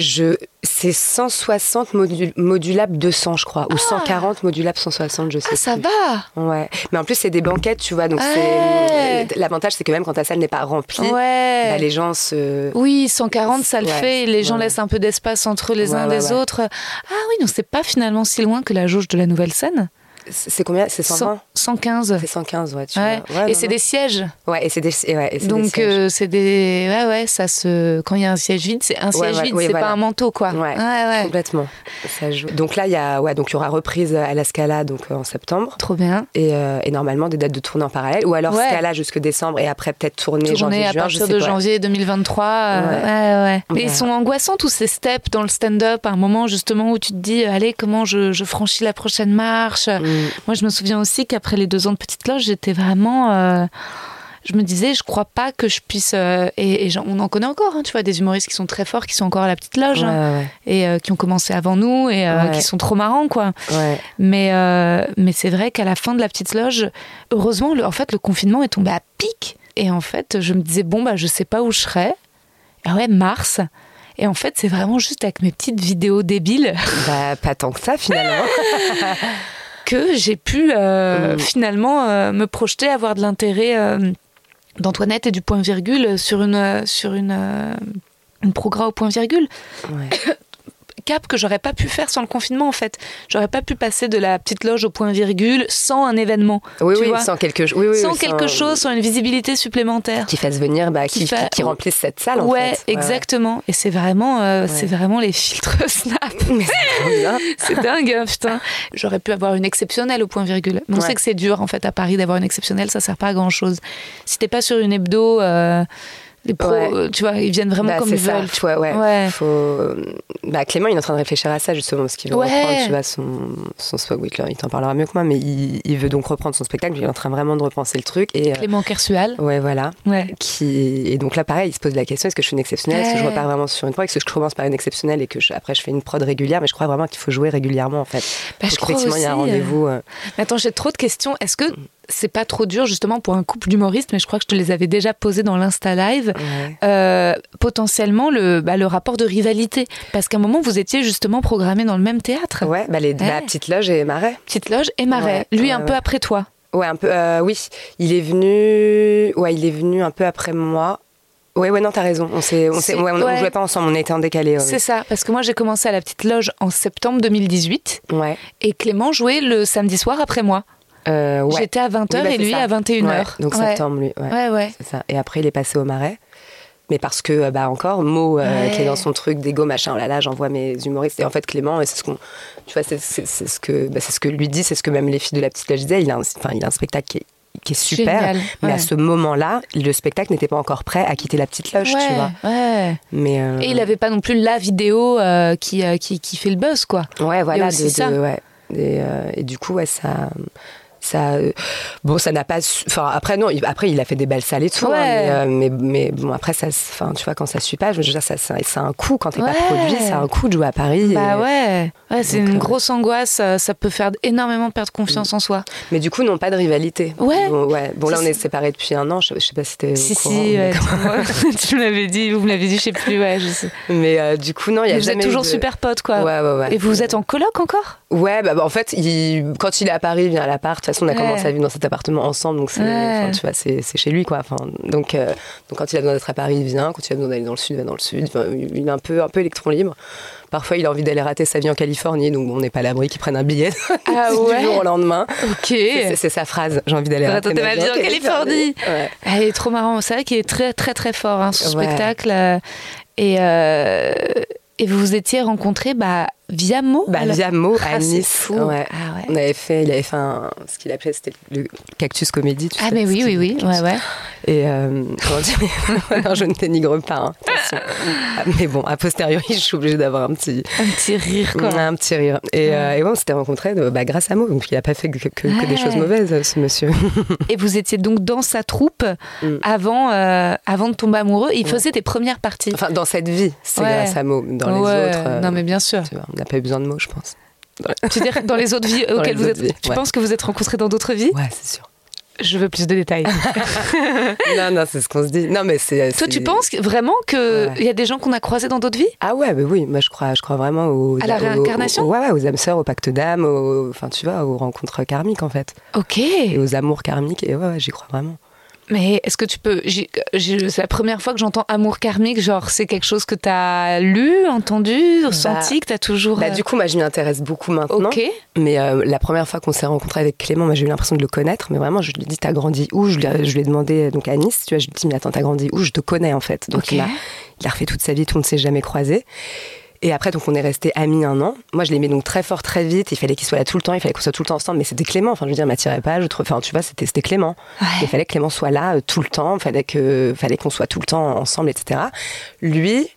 Je, c'est 160 modu- modulables 200, je crois, ou 140 modulables 160, je sais Ah, ça plus. va Ouais, mais en plus c'est des banquettes, tu vois, donc Ouais. c'est l'avantage, c'est que même quand ta salle n'est pas remplie, Ouais. bah, les gens se. Oui, 140, ça le Ouais, fait. Les gens laissent un peu d'espace entre les uns des autres. Ah oui, donc c'est pas finalement si loin que la jauge de la nouvelle scène. C'est combien? C'est 120 115. C'est 115, ouais, tu Ouais. vois. Ouais, et c'est des sièges? Ouais, et c'est des, ouais, et Donc euh, c'est des ouais ouais ça se quand il y a un siège vide c'est un siège vide oui, c'est voilà. pas un manteau quoi. Ouais, ouais. Complètement. Ça joue. Donc là, il y a, ouais, donc il y aura reprise à la Scala donc euh, en septembre. Trop bien. Et, euh, et normalement des dates de tournée en parallèle, ou alors. Scala jusque décembre et après peut-être Tournée janvier, à juin, partir de janvier 2023. euh, Ouais. ouais. Mais ils sont angoissants tous ces steps dans le stand-up. À un moment justement où tu te dis, allez, comment je, je franchis la prochaine marche? Mm. Moi, je me souviens aussi qu'après les deux ans de petite cloche, j'étais vraiment. euh, je me disais, je crois pas que je puisse. euh, et on en connaît encore, hein, tu vois, des humoristes qui sont très forts, qui sont encore à la petite loge Ouais, hein, ouais, et euh, qui ont commencé avant nous et euh, Ouais. qui sont trop marrants, quoi. Mais, mais c'est vrai qu'à la fin de la petite loge, heureusement, le, en fait, le confinement est tombé à pic. Et en fait, je me disais, bon, bah, je sais pas où je serai. Ah ouais, mars. Et en fait, c'est vraiment juste avec mes petites vidéos débiles Bah, pas tant que ça finalement. que j'ai pu euh, Mm. finalement euh, me projeter, avoir de l'intérêt euh, d'Antoinette et du point virgule sur une, euh, sur une, euh, au point virgule. ouais. cap que j'aurais pas pu faire sans le confinement en fait. J'aurais pas pu passer de la petite loge au point virgule sans un événement. Oui, tu oui, vois sans quelque. Oui, oui, sans quelque chose, sans une visibilité supplémentaire. qui fasse venir, bah, Qui remplisse cette salle en ouais, fait. exactement. Et c'est vraiment, euh, c'est vraiment les filtres Snap. C'est dingue, hein, putain. J'aurais pu avoir une exceptionnelle au point virgule. Mais on Ouais. sait que c'est dur en fait à Paris d'avoir une exceptionnelle, ça sert pas à grand chose. Si t'es pas sur une hebdo, euh, les pros, Ouais. euh, tu vois, ils viennent vraiment Bah, comme ils ça, veulent. tu vois, ouais. Ouais. Faut... euh, Bah, Clément, il est en train de réfléchir à ça justement, parce qu'il veut Ouais. reprendre, tu vois, son, son spectacle. Oui, il t'en parlera mieux que moi, mais il, il veut donc reprendre son spectacle. Il est en train vraiment de repenser le truc. Et, euh, Clément Kersual. ouais, voilà. Qui... Et donc là, pareil, il se pose la question est-ce que je suis une exceptionnelle? Est-ce que je repars vraiment sur une prod? Est-ce que je commence par une exceptionnelle et que je- après je fais une prod régulière? Mais je crois vraiment qu'il faut jouer régulièrement en fait. Bah, je crois effectivement, il y a un euh, rendez-vous. euh, Mais attends, j'ai trop de questions. Est-ce que c'est pas trop dur justement pour un couple d'humoristes Mais je crois que je te les avais déjà posées dans l'Insta Live. ouais. Euh, potentiellement le, bah, le rapport de rivalité. Parce qu'à un moment, vous étiez justement programmés dans le même théâtre. Ouais, bah, les, Ouais. la petite loge et Marais. Petite Loge et Marais. Ouais, Lui, un peu après toi. Ouais, un peu. euh, oui, il est venu. Ouais, il est venu un peu après moi. Ouais, ouais, non, t'as raison. On s'est, on s'est, C'est- ouais, on, on ouais. jouait pas ensemble. On était en décalé. ouais, C'est ça. Parce que moi, j'ai commencé à la Petite Loge en septembre 2018. Ouais. Et Clément jouait le samedi soir après moi. Euh, ouais. J'étais à 20h Oui, bah, et lui ça. à 21h. Ouais, donc ouais. septembre, lui. Ouais. Ça. Et après, il est passé au Marais. Mais parce que, euh, bah, encore, Mo, euh, qui est dans son truc d'égo, machin, oh là là, j'envoie mes humoristes. Et en fait, Clément, c'est ce qu'on. Tu vois, c'est, ce que, bah, ce que lui dit, c'est ce que même les filles de la petite loge disaient. Il a un, enfin, il a un spectacle qui est, qui est super. Génial. Mais à ce moment-là, le spectacle n'était pas encore prêt à quitter la petite loge, ouais, tu vois. ouais. Mais, euh, Et il avait pas non plus la vidéo euh, qui, euh, qui, qui fait le buzz, quoi. Ouais, voilà. de- ça. de-. Et, et du coup, ça. Ça, euh, bon, ça n'a pas. Enfin, après, non, il, après, il a fait des belles salles et tout. hein, Ouais. mais, euh, mais, mais bon, après, ça, enfin, tu vois, quand ça suit pas, je veux dire, ça, a un coût quand t'es Ouais. pas produit, a un coût de jouer à Paris. Bah et- ouais, ouais c'est une euh, grosse angoisse, ça peut faire énormément perdre confiance en soi. Mais du coup, non, pas de rivalité. Ouais. Bon, ouais. bon là, on est c'est- séparés depuis un an. Je, je sais pas si t'es. Si, courant, si, tu, me l'avais dit, vous me l'avez dit, je sais plus, ouais, je sais. mais, euh, du coup, non, il y a Mais vous êtes jamais toujours de- super potes, quoi. Et vous êtes en coloc encore? Ouais, bah, bah, en fait, il, quand il est à Paris, il vient à l'appart. Façon, on a Ouais. commencé à vivre dans cet appartement ensemble, donc c'est, Ouais. tu vois, c'est, c'est chez lui, quoi. Enfin, donc, euh, donc, quand il a besoin d'être à Paris, il vient. Quand il a besoin d'aller dans le sud, il va dans le sud. Enfin, il est un peu, un peu électron libre. Parfois, il a envie d'aller rater sa vie en Californie, donc on n'est pas à l'abri qu'il prenne un billet Ah du jour au lendemain. Ok. C'est, sa phrase. J'ai envie d'aller rater ma vie en Californie. Ouais. Ah, il est trop marrant. C'est vrai qu'il est très, très, très fort, hein, ce Ouais. spectacle. euh, Et, euh, et vous vous étiez rencontrés bah, via Mo Bah, alors via Mo Ah, à c'est Nice. fou. Ouais. Ah ouais. On avait fait, il avait fait un, ce qu'il appelait, c'était le cactus comédie. tu Ah, sais, mais oui, oui, oui. Ouais, ouais. Et euh, comment dire Alors, je ne dénigre pas. hein. Ah, mais bon, a posteriori, je suis obligée d'avoir un petit, Un petit rire, quoi. un petit rire. Et, euh, et bon, on s'était rencontrés de- bah, grâce à Mo. Donc, il n'a pas fait que, que- que Ouais. des choses mauvaises, ce monsieur. Et vous étiez donc dans sa troupe Mm. avant, euh, avant de tomber amoureux. Il faisait des premières parties. Enfin, dans cette vie, c'est Ouais. grâce à Mo. Dans les Ouais, autres, euh, Non, mais bien sûr. tu vois, on n'a pas eu besoin de mots, je pense. Tu veux dire dans les autres vies Dans auxquelles les vous êtes. vies, tu ouais. penses que vous êtes rencontrés dans d'autres vies? Ouais, c'est sûr. Je veux plus de détails. non, non, c'est ce qu'on se dit. Non, mais c'est. Toi, tu penses vraiment qu'il Ouais. y a des gens qu'on a croisés dans d'autres vies? Ah ouais, mais oui, moi je crois, je crois vraiment aux, À la aux- réincarnation? aux- Ouais, ouais, aux âmes sœurs, au pacte d'âme, aux, enfin tu vois, aux rencontres karmiques en fait, Ok. et aux amours karmiques. Et ouais, ouais j'y crois vraiment. Mais est-ce que tu peux. C'est la première fois que j'entends amour karmique. Genre, c'est quelque chose que tu as lu, entendu, ressenti, que tu as toujours. Bah, euh, du coup, moi, je m'y intéresse beaucoup maintenant. Ok. Mais euh, la première fois qu'on s'est rencontré avec Clément, moi, j'ai eu l'impression de le connaître. Mais vraiment, je lui ai dit, t'as grandi où? Je lui, ai, je lui ai demandé, donc à Nice, tu vois, je lui ai dit, mais attends, t'as grandi où? Je te connais, en fait. Donc, Ok. il, a, il a refait toute sa vie, tout, on ne s'est jamais croisé. Et après, donc, on est restés amis un an. Moi, je l'aimais donc très fort, très vite. Il fallait qu'il soit là tout le temps, il fallait qu'on soit tout le temps ensemble. Mais c'était Clément. Enfin, je veux dire, il m'attirait pas. Je trouve, enfin, tu vois, c'était, c'était Clément. Ouais. Il fallait que Clément soit là euh, tout le temps. Il fallait, que, fallait qu'on soit tout le temps ensemble, etc. Lui,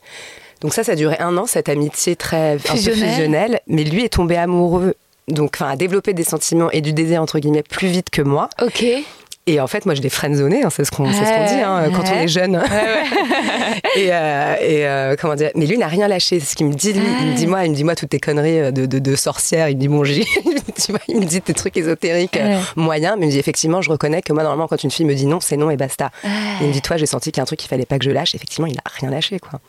donc ça, ça a duré un an, cette amitié très Fusionnelle. fusionnelle. Mais lui est tombé amoureux. Donc, enfin, a développé des sentiments et du désir, entre guillemets, plus vite que moi. Ok. Et en fait, moi, je l'ai friendzonné, hein, c'est ce qu'on c'est ce qu'on dit hein, quand on Ouais. est jeune. et euh, et euh, comment dire Mais lui n'a rien lâché. C'est ce qu'il me dit. Lui, il me dit moi, il me dit moi toutes tes conneries euh, de, de, de sorcière. Il me dit bon, vois, il me dit tes trucs ésotériques euh, Ouais. moyens. Mais il me dit effectivement, je reconnais que moi normalement, quand une fille me dit non, c'est non et basta. Il me dit toi, j'ai senti qu'il y a un truc qu'il fallait pas que je lâche. Effectivement, il a rien lâché quoi.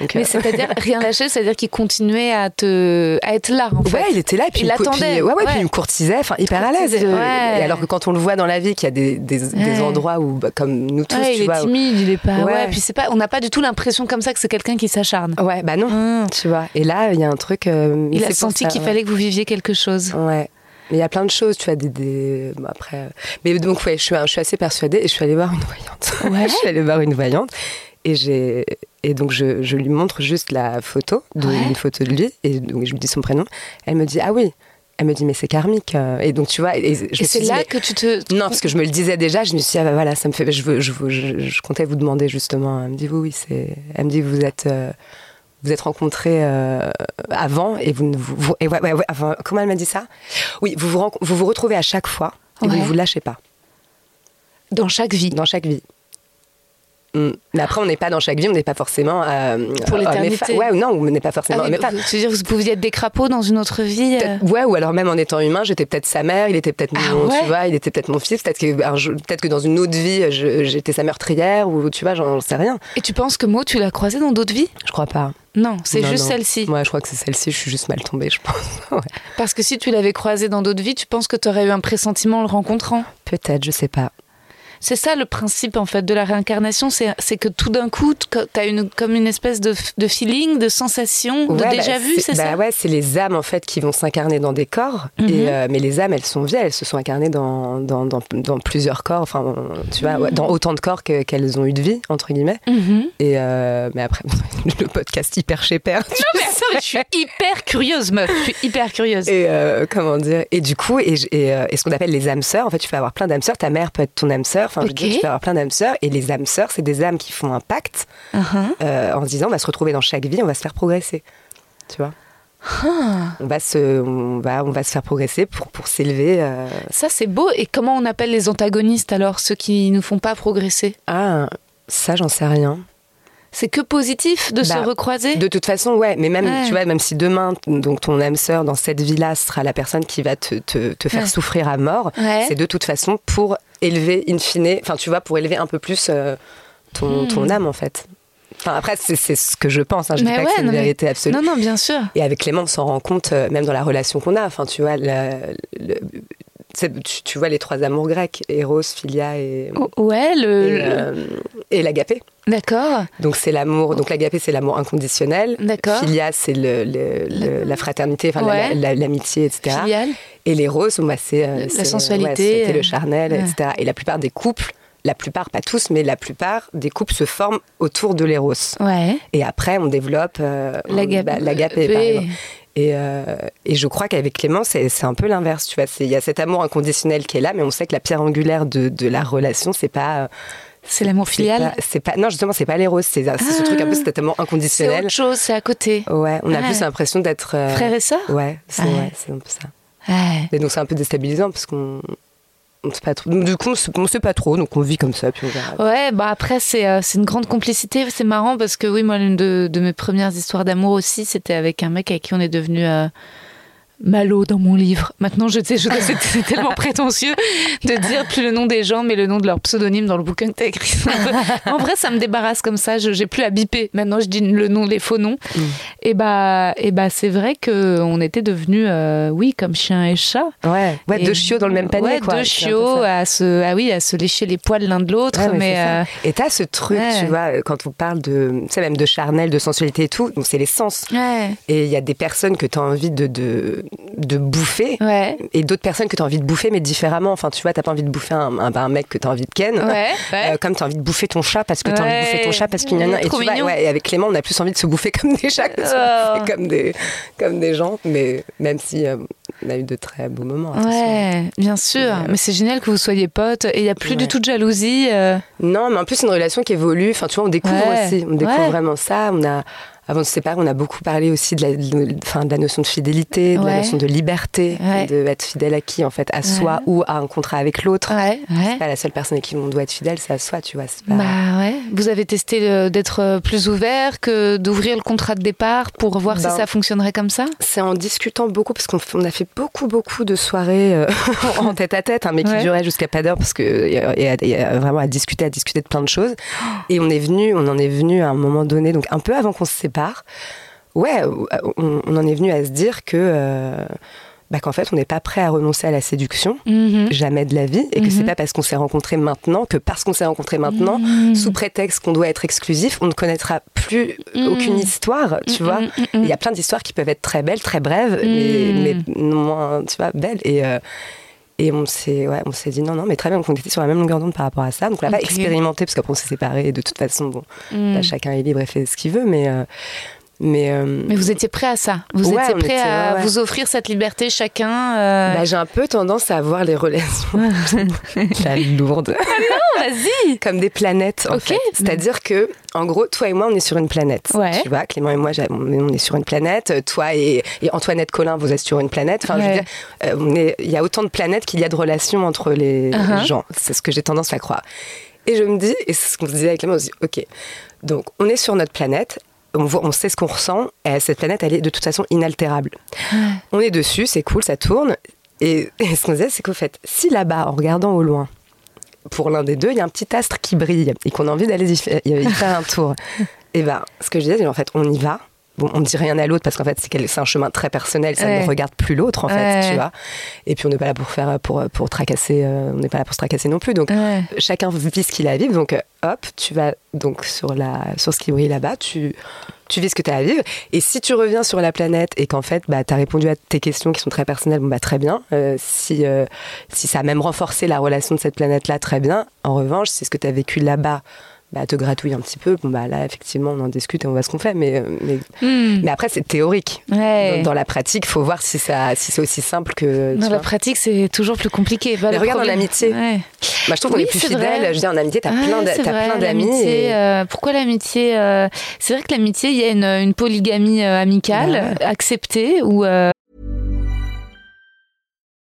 Donc, Mais euh, c'est-à-dire rien lâcher, c'est-à-dire qu'il continuait à te à être là en fait. Ouais, il était là, et puis Il me cou- l'attendait, puis- ouais, ouais, ouais. puis il me courtisait, enfin hyper à l'aise. Euh, ouais. Alors que quand on le voit dans la vie, qu'il y a des, des, endroits où, bah, comme nous tous, Ouais, tu il vois, est où- timide, il est pas. Ouais. Puis c'est pas, on n'a pas du tout l'impression comme ça que c'est quelqu'un qui s'acharne. Ouais, bah non, Hum. tu vois. Et là, il y a un truc. euh, Il a senti qu'il fallait que vous viviez quelque chose. Ouais. Mais il y a plein de choses, tu vois, des. des... bon, après. euh, Mais donc, ouais, je suis, je suis assez persuadée et je suis allée voir une voyante. Ouais. je suis allée voir une voyante et j'ai. Et donc, je, je lui montre juste la photo, de, Ouais. une photo de lui, et donc je lui dis son prénom. Elle me dit, ah oui. Elle me dit, mais c'est karmique. euh. Et donc, tu vois, et, je me Et c'est là mais- que tu te. Non, parce que je me le disais déjà, je me suis dit, ah bah voilà, ça me fait. Je, veux, je, veux- je, je comptais vous demander justement. Elle me dit, oui, oui, c'est. Elle me dit, vous êtes. euh, vous êtes rencontrés euh, avant et vous ne vous, vous- et ouais, ouais, ouais, enfin, comment elle m'a dit ça? Oui, vous vous, vous vous retrouvez à chaque fois et vous vous lâchez pas Dans chaque vie. dans chaque vie. Mais après, on n'est pas dans chaque vie, on n'est pas forcément euh, Pour l'éternité. Ouais, ou non, on n'est pas forcément. Ah femme. vous- tu veux dire vous pouviez être des crapauds dans une autre vie euh, Ouais, ou alors même en étant humain, j'étais peut-être sa mère, il était peut-être Ah mon, ouais tu vois, il était peut-être mon fils, peut-être que, peut-être que dans une autre vie, j'étais sa meurtrière, ou tu vois, j'en sais rien. Et tu penses que Mo, tu l'as croisé dans d'autres vies? Je crois pas. Non, c'est juste celle-ci. Moi, je crois que c'est celle-ci, je suis juste mal tombée, je pense. Ouais. Parce que si tu l'avais croisé dans d'autres vies, tu penses que tu aurais eu un pressentiment en le rencontrant? Peut-être, je sais pas. C'est ça le principe en fait de la réincarnation, c'est que tout d'un coup, tu as une, comme une espèce de, de feeling, de sensation, de Ouais, déjà bah, vu, c'est bah ça ouais, c'est les âmes en fait qui vont s'incarner dans des corps. Mhm. et, euh, mais les âmes, elles sont vieilles, elles se sont incarnées dans, dans, dans, dans plusieurs corps, enfin, tu vois, ouais, dans autant de corps que- qu'elles ont eu de vie, entre guillemets. Mhm. Et euh, mais après, le podcast hyper chez père. tu Non, mais attends, mais je suis hyper curieuse, meuf. Je suis hyper curieuse. Et euh, comment dire? Et du coup, et, je- et, et ce qu'on appelle les âmes sœurs, en fait, tu peux avoir plein d'âmes sœurs. Ta mère peut être ton âme sœur. Enfin, je veux dire, tu peux avoir plein d'âmes sœurs. Et les âmes sœurs, c'est des âmes qui font un pacte Uh-huh. euh, en se disant, on va se retrouver dans chaque vie, on va se faire progresser. Tu vois? Ah. on va se, on va, on va se faire progresser pour pour s'élever. euh. Ça, c'est beau. Et comment on appelle les antagonistes alors, ceux qui nous font pas progresser? Ah, ça, j'en sais rien. C'est que positif de se Bah, recroiser De toute façon, ouais. Mais même, Ouais. tu vois, même si demain, donc ton âme sœur dans cette vie-là sera la personne qui va te, te, te faire Ouais. souffrir à mort, Ouais. c'est de toute façon pour élever, in fine, enfin, tu vois, pour élever un peu plus euh, ton, Hmm. ton âme, en fait. Enfin, après, c'est ce que je pense. Hein. Je Mais dis pas ouais, que c'est une mais- vérité absolue. Non, non, bien sûr. Et avec Clément, on s'en rend compte, euh, même dans la relation qu'on a. Enfin, tu vois, le- le- c'est- tu, tu vois les trois amours grecs, Eros, Philia et, O- Ouais, le. et, le- euh, et l'agapé. D'accord. Donc c'est l'amour. Donc l'agapé, c'est l'amour inconditionnel. D'accord. Philia, c'est le, le- le- la fraternité, enfin la- l'amitié, etc. Filiale. Et l'éros, bah, c'est euh, La sensualité, ouais, c'était euh, le charnel, ouais. etc. Et la plupart des couples, la plupart, pas tous, mais la plupart des couples se forment autour de. Ouais. Et après, on développe L'agapé. bah, l'agapé, par exemple. Et, euh, et je crois qu'avec Clément, c'est c'est un peu l'inverse. Tu vois, C'est- il y a cet amour inconditionnel qui est là, mais on sait que la pierre angulaire de, de la relation, c'est pas. euh, C'est l'amour c'est filial. pas- C'est pas, non, justement, c'est pas l'éros. C'est c'est ce Ah. truc un peu, cet amour C'est inconditionnel. autre chose, c'est à côté. Ouais, on a Ouais. plus l'impression d'être. euh, Frère et sœur Ouais, c'est Ouais. ouais, c'est un peu ça. Ouais. Et donc c'est un peu déstabilisant parce qu'on. Du coup, on on sait pas trop, donc on vit comme ça, puis on verra. Ouais, bah après, c'est euh, une grande complicité. C'est marrant parce que, oui, moi, l'une de, de mes premières histoires d'amour aussi, c'était avec un mec avec qui on est devenu Malo dans mon livre. Maintenant, je sais, je c'est tellement prétentieux de dire plus le nom des gens, mais le nom de leur pseudonyme dans le bouquin que t'as écrit. En vrai, ça me débarrasse comme ça. Je j'ai plus à biper. Maintenant, je dis le nom, les faux noms. Mm. Et bah, et bah, c'est vrai que on était devenus, euh, oui, comme chien et chat. Ouais, ouais, deux chiots dans le même panier, ouais, quoi. Deux chiots à se, ah oui, à se lécher les poils l'un de l'autre. mais, euh... et t'as ce truc, tu vois, quand on parle de, tu sais, même de charnel, de sensualité et tout. Donc c'est les sens. Et il y a des personnes que t'as envie de, de de bouffer et d'autres personnes que tu as envie de bouffer mais différemment. Enfin, tu vois, t'as pas envie de bouffer un, un, mec que tu as envie de ken, euh, comme tu as envie de bouffer ton chat parce que tu as envie de bouffer ton chat parce qu'il y en a. Et, tu vois, et avec Clément, on a plus envie de se bouffer comme des chats que de se oh. bouffer comme des, comme des gens. Mais même si euh, on a eu de très beaux moments. Ouais, bien sûr. Euh, mais, c'est génial que vous soyez potes et il n'y a plus du tout de jalousie. Non, mais en plus, c'est une relation qui évolue. Enfin, tu vois, on découvre aussi. On découvre vraiment ça. On a avant de se séparer, on a beaucoup parlé aussi de la, de, la notion de fidélité, de la notion de liberté, de être fidèle à qui en fait, à soi ou à un contrat avec l'autre. C'est pas la seule personne à qui on doit être fidèle, c'est à soi, tu vois. Bah ouais. Vous avez testé d'être euh, plus ouvert que d'ouvrir le contrat de départ pour voir si ben, ça fonctionnerait comme ça? C'est en discutant beaucoup parce qu'on a fait beaucoup beaucoup de soirées euh, en tête à tête, hein, mais qui duraient jusqu'à pas d'heure parce que il y, a vraiment à discuter, à discuter de plein de choses. Et on est venu, on en est venu à un moment donné, donc un peu avant qu'on se sépare part, ouais, on, en est venu à se dire que. Euh, bah, qu'en fait on n'est pas prêt à renoncer à la séduction, mhm. jamais de la vie, et que c'est mhm. pas parce qu'on s'est rencontré maintenant que parce qu'on s'est rencontré maintenant, mhm. sous prétexte qu'on doit être exclusif, on ne connaîtra plus aucune histoire, tu vois. Il y a plein d'histoires qui peuvent être très belles, très brèves, mais, moins, tu vois, belles. Et, euh, et on s'est ouais, dit non, non, mais très bien, on était sur la même longueur d'onde par rapport à ça. Donc on l'a pas expérimenté, parce qu'après on s'est séparés, et de toute façon, bon, bah, chacun est libre et fait ce qu'il veut, mais. Euh, mais, euh, mais vous étiez prêt à ça Vous étiez prêt à vous offrir cette liberté chacun euh bah, J'ai un peu tendance à voir les relations la lourde. Ah non, vas-y Comme des planètes, en fait. C'est-à-dire que, en gros, toi et moi, on est sur une planète. Tu vois, Clément et moi, on est sur une planète. Toi et, Antoinette Colin, vous êtes sur une planète. Enfin, je veux dire, euh, il y a autant de planètes qu'il y a de relations entre les uh-huh. gens. C'est ce que j'ai tendance à croire. Et je me dis, et c'est ce qu'on se disait avec Clément, on se dit, ok, donc on est sur notre planète, on, sait ce qu'on ressent, et cette planète, elle est de toute façon inaltérable. On est dessus, c'est cool, ça tourne. Et, ce qu'on disait, c'est qu'au fait, si là-bas, en regardant au loin, pour l'un des deux, il y a un petit astre qui brille et qu'on a envie d'aller y, faire un tour, et ben, ce que je disais, c'est en fait, on y va, bon, on ne dit rien à l'autre parce qu'en fait, c'est un chemin très personnel, ça ne regarde plus l'autre, en fait, tu vois. Et puis, on n'est pas là pour faire, pour, pour tracasser, euh, on n'est pas là pour se tracasser non plus. Donc, chacun vit ce qu'il a à vivre. Donc, hop, tu vas donc sur, la, sur ce qui brille là-bas, tu, tu vis ce que tu as à vivre. Et si tu reviens sur la planète et qu'en fait, bah, tu as répondu à tes questions qui sont très personnelles, bon, bah, très bien. Euh, si, euh, si ça a même renforcé la relation de cette planète-là, très bien. En revanche, c'est ce que tu as vécu là-bas bah, te gratouille un petit peu, bon, bah, là, effectivement, on en discute et on voit ce qu'on fait. Mais, euh, mais, hmm. mais après, c'est théorique. Dans, la pratique, il faut voir si, ça, si c'est aussi simple que. Dans la pratique, c'est toujours plus compliqué. mais regarde en amitié. Ouais. Bah, je trouve qu'on est plus fidèle. Je dis, en amitié, tu as plein d'amis. Euh, pourquoi l'amitié euh, C'est vrai que l'amitié, il y a une, une polygamie amicale bah acceptée ou.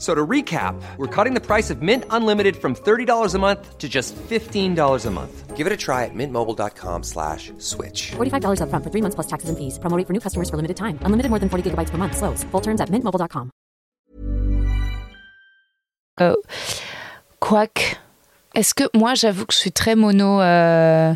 So to recap, we're cutting the price of Mint Unlimited from $30 a month to just $15 a month. Give it a try at mintmobile.com slash switch. $45 up front for three months plus taxes and fees. Promoting for new customers for limited time. Unlimited more than 40 gigabytes per month. Slows. Full terms at mintmobile.com. Oh. Euh, quoique, est-ce que moi, j'avoue que je suis très mono... Euh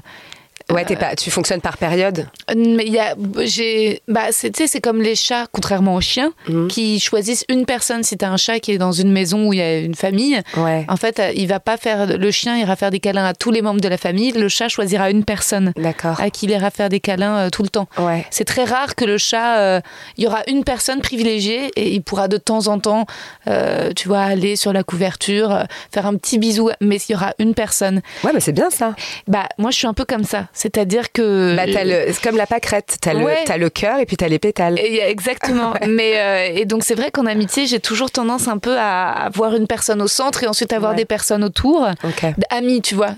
Ouais, pas, tu fonctionnes par période. Mais il y a, j'ai, bah, c'est, c'est comme les chats, contrairement aux chiens, mhm. qui choisissent une personne. Si t'as un chat qui est dans une maison où il y a une famille, ouais. en fait, il va pas faire, le chien ira faire des câlins à tous les membres de la famille. Le chat choisira une personne. D'accord. À qui il ira faire des câlins euh, tout le temps. Ouais. C'est très rare que le chat, euh, il y aura une personne privilégiée et il pourra de temps en temps, euh, tu vois, aller sur la couverture, faire un petit bisou, mais il y aura une personne. Ouais, mais c'est bien ça. Bah, moi, je suis un peu comme ça. C'est-à-dire que. Bah, le- c'est comme la pâquerette. T'as Ouais. le, cœur et puis t'as les pétales. Et, exactement. Mais euh, et donc c'est vrai qu'en amitié, j'ai toujours tendance un peu à avoir une personne au centre et ensuite avoir Ouais. des personnes autour. Ok. Amis, tu vois.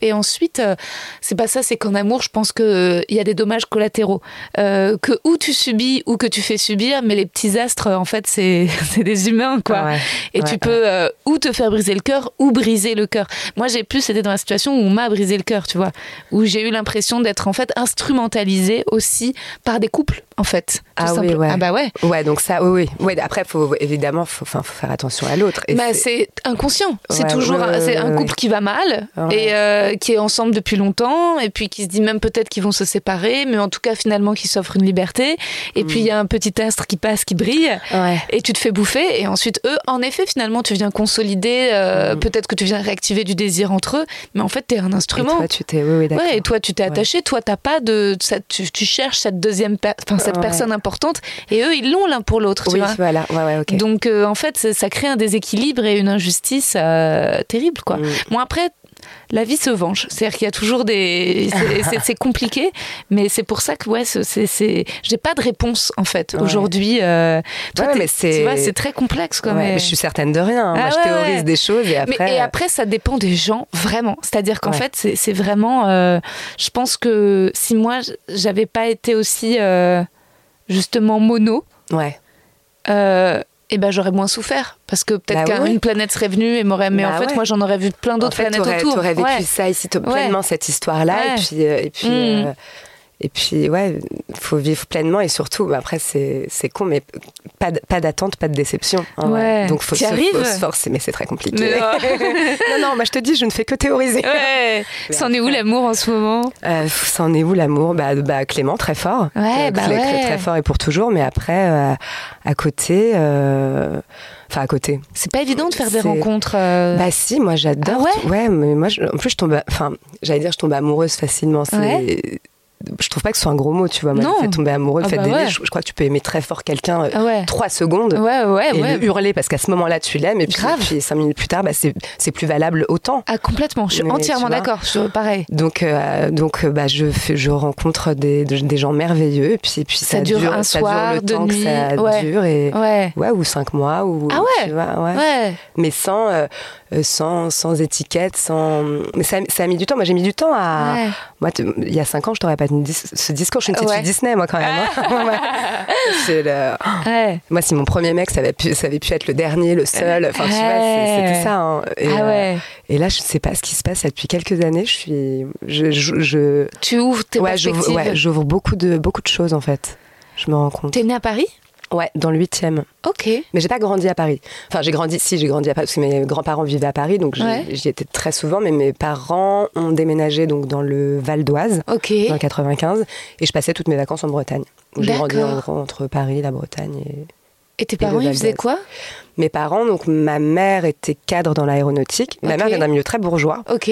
Et ensuite, euh, c'est pas ça, c'est qu'en amour, je pense qu'il y a des dommages collatéraux. Euh, que ou tu subis ou que tu fais subir, mais les petits astres, en fait, c'est, des humains, quoi. Et tu peux euh, ou te faire briser le cœur ou briser le cœur. Moi, j'ai plus été dans la situation où on m'a brisé le cœur, tu vois. Où j'ai eu l'impression d'être, en fait, instrumentalisée aussi par des couples, en fait. Tout Ah oui, simplement. ouais. Ah bah ouais. Ouais, donc ça, oui, oui. Ouais, après, faut, évidemment, faut, faut faire attention à l'autre. Et Bah, c'est- inconscient. C'est Ouais, toujours ouais, un- ouais, couple qui va mal et euh, qui est ensemble depuis longtemps et puis qui se dit même peut-être qu'ils vont se séparer, mais en tout cas finalement qui s'offre une liberté. Et puis il y a un petit astre qui passe, qui brille. Ouais. Et tu te fais bouffer et ensuite eux, en effet, finalement, tu viens consolider. euh, Mm. Peut-être que tu viens réactiver du désir entre eux, mais en fait, t'es un Et instrument. toi, tu t'es, oui, oui, et toi, tu t'es attaché. Toi, t'as pas de, ça- tu, tu cherches cette deuxième, enfin cette personne importante, et eux, ils l'ont l'un pour l'autre. tu Oui, vois. voilà. Ouais, ouais, ok. Donc euh, en fait, ça- ça crée un déséquilibre et une injustice euh, terrible, quoi. Mm. Bon après. La vie se venge, c'est-à-dire qu'il y a toujours des, c'est- compliqué, mais c'est pour ça que ouais, c'est, j'ai pas de réponse en fait Ouais. aujourd'hui. euh, Ouais, mais c'est- très complexe quand Ouais, même. mais je suis certaine de rien. hein. Ah Moi, je théorise des choses et après. Mais, et après, ça dépend des gens, vraiment. C'est-à-dire qu'en fait, c'est vraiment. euh, je pense que si moi, j'avais pas été aussi euh, justement mono, Ouais. euh, eh ben j'aurais moins souffert parce que peut-être Bah qu'une oui. planète serait venue et m'aurait mais en Bah fait ouais. moi j'en aurais vu plein En d'autres fait, planètes autour t'aurais vécu Ouais. ça ici, Ouais. pleinement cette. Et puis, euh, et puis, Mm. euh, et puis, ouais, faut vivre pleinement et surtout, bah, après, c'est, con, mais pas, d'attente, pas de déception. vrai. Ouais. Donc, faut se, faut se forcer, mais c'est très compliqué. Mais non. non, non, moi, je te dis, je ne fais que théoriser. ouais c'en est où l'amour en ce moment? Euh, pff, ça en est où l'amour? Bah, bah, Clément, très fort. Ouais, Euh, bah Clé- ouais. Très, fort et pour toujours. Mais après, euh, à côté, euh, enfin à côté. c'est pas évident de faire des rencontres euh, Bah si, moi j'adore. Ah ouais mais moi, je- en plus, je tombe, enfin, j'allais dire, je tombe amoureuse facilement. C'est, Ouais. Je trouve pas que ce soit un gros mot, tu vois. Moi, Non. le fait de tomber amoureux, le Ah fait bah d'aimer, ouais. je, je crois que tu peux aimer très fort quelqu'un euh, ah ouais trois secondes. ouais ouais Et ouais le hurler parce qu'à ce moment-là tu l'aimes et puis, Grave. puis cinq minutes plus tard bah, c'est, plus valable autant. ah complètement je suis Mais entièrement d'accord pareil Donc, euh, donc euh, bah, je, je rencontre des, des gens merveilleux et puis, puis Ça ça, dure un ça soir, dure le temps que ça dure et ouais ou cinq mois ou Ah ouais. tu vois, mais sans, euh, sans sans étiquette, sans mais ça, ça a mis du temps. Moi j'ai mis du temps à moi il y a cinq ans je t'aurais pas dis- ce discours. Je suis une petite Ouais. Disney moi quand même. hein. Le- ouais Moi si mon premier mec ça avait pu ça avait pu être le dernier, le seul. Enfin tu vois c'était ça. hein. Et, ah euh, et là je sais pas ce qui se passe là, depuis quelques années. Je suis je je, je- tu ouvres tes ouais, j'ouvre, perspectives ouais, j'ouvre beaucoup de beaucoup de choses en fait. Je me rends compte. t'es né à Paris? Ouais, dans le huitième. ok Mais j'ai pas grandi à Paris. Enfin, j'ai grandi, si, j'ai grandi à Paris, parce que mes grands-parents vivaient à Paris, donc j'y Ouais. étais très souvent, mais mes parents ont déménagé donc dans le Val d'Oise, ok dans le 95, et je passais toutes mes vacances en Bretagne. J'ai grandi en D'accord. gros entre Paris, la Bretagne et... et tes parents ils faisaient quoi? Mes parents, donc ma mère était cadre dans l'aéronautique, ma mère vient d'un milieu très bourgeois, ok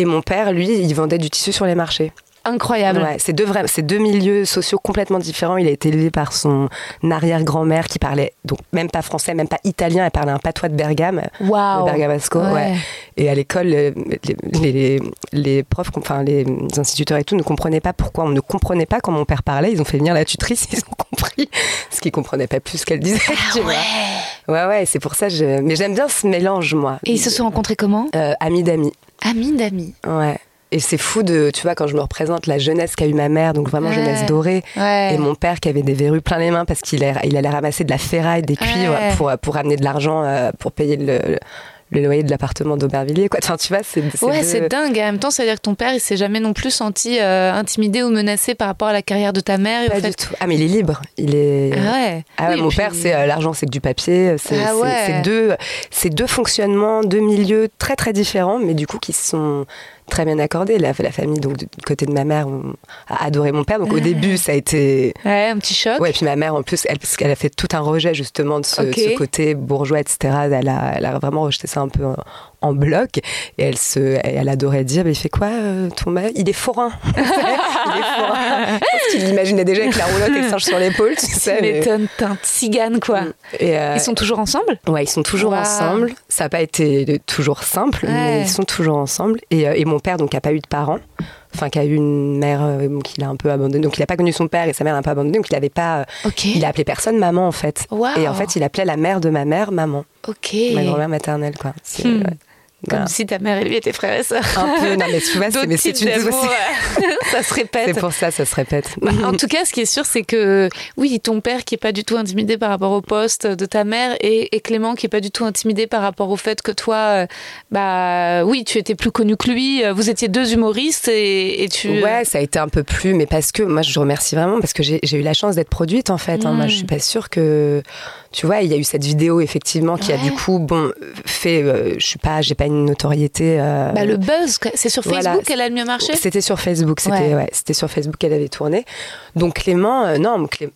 et mon père, lui, il vendait du tissu sur les marchés. Incroyable Ouais, c'est deux vrais, c'est deux milieux sociaux complètement différents. Il a été élevé par son arrière-grand-mère qui parlait donc même pas français, même pas italien, elle parlait un patois de Bergame, waouh le bergamasco. Ouais. Ouais. Et à l'école, les, les, profs, enfin les instituteurs et tout, ne comprenaient pas pourquoi. On ne comprenait pas quand mon père parlait. Ils ont fait venir la tutrice, ils ont compris, parce qu'ils comprenaient pas plus ce qu'elle disait. Ah tu vois. Ouais, ouais. C'est pour ça. Je... Mais j'aime bien ce mélange, moi. et ils se sont rencontrés comment? Euh, amis d'amis. amis d'amis Ouais. Et c'est fou de, tu vois, quand je me représente la jeunesse qu'a eu ma mère, donc vraiment Ouais. jeunesse dorée, ouais et mon père qui avait des verrues plein les mains parce qu'il allait, il allait ramasser de la ferraille, des cuivres Ouais. pour, pour amener de l'argent euh, pour payer le, le loyer de l'appartement d'Aubervilliers. Quoi. Enfin, tu vois, c'est Ouais, c'est dingue. En même temps, ça veut dire que ton père, il s'est jamais non plus senti euh, intimidé ou menacé par rapport à la carrière de ta mère. et au Pas fait- du tout. Ah, mais il est libre. Il est. Ah ouais. Ah ouais, Oui, mon puis- père, c'est euh, l'argent, c'est que du papier. C'est Ah ouais. deux, c'est deux fonctionnements, deux milieux très très différents, mais du coup qui sont très bien accordés. La, la famille, donc du côté de ma mère, on a adoré mon père. Donc au début, ça a été. Ouais, un petit choc. Ouais, puis ma mère, en plus, elle, parce qu'elle a fait tout un rejet justement de ce, ce côté bourgeois, etc. Elle a, elle a vraiment rejeté ça un peu en, bloc. Et elle, se, elle adorait dire, mais il fait quoi euh, ton mec Il est forain. il est forain. Parce qu'il l'imaginait déjà avec la roulotte et le singe sur l'épaule, tu sais. mais- un tzigane, quoi. Et, euh, Ils sont toujours ensemble? Ouais, ils sont toujours ensemble. Ça n'a pas été toujours simple, Ouais. mais ils sont toujours ensemble. Et, euh, et mon père, donc, n'a pas eu de parents enfin qui a eu une mère euh, qu'il a un peu abandonné, donc il a pas connu son père et sa mère l'a un peu abandonné, donc il avait pas, euh, il a appelé personne maman en fait. Et en fait, il appelait la mère de ma mère maman, ma grand-mère maternelle quoi. Hmm. ouais. Comme si ta mère et lui étaient frères et sœurs. Un peu, non mais tu vois, mais c'est une ça se répète. c'est pour ça, ça se répète. Bah, en tout cas, ce qui est sûr, c'est que oui, ton père qui est pas du tout intimidé par rapport au poste de ta mère et, et Clément qui est pas du tout intimidé par rapport au fait que toi, euh, bah oui, tu étais plus connu que lui. euh, Vous étiez deux humoristes et, et tu. Ouais, ça a été un peu plus, mais parce que moi je remercie vraiment parce que j'ai eu la chance d'être produite en fait. hein. Moi Mm. je suis pas sûre que, tu vois, il y a eu cette vidéo effectivement qui a du coup, bon, fait, euh, je suis pas, j'ai pas une notoriété. euh, Bah, le buzz, c'est sur Voilà. Facebook qu'elle a le mieux marché? C'était sur Facebook, c'était Ouais. ouais. c'était sur Facebook qu'elle avait tourné. Donc Clément, euh, non, Clé-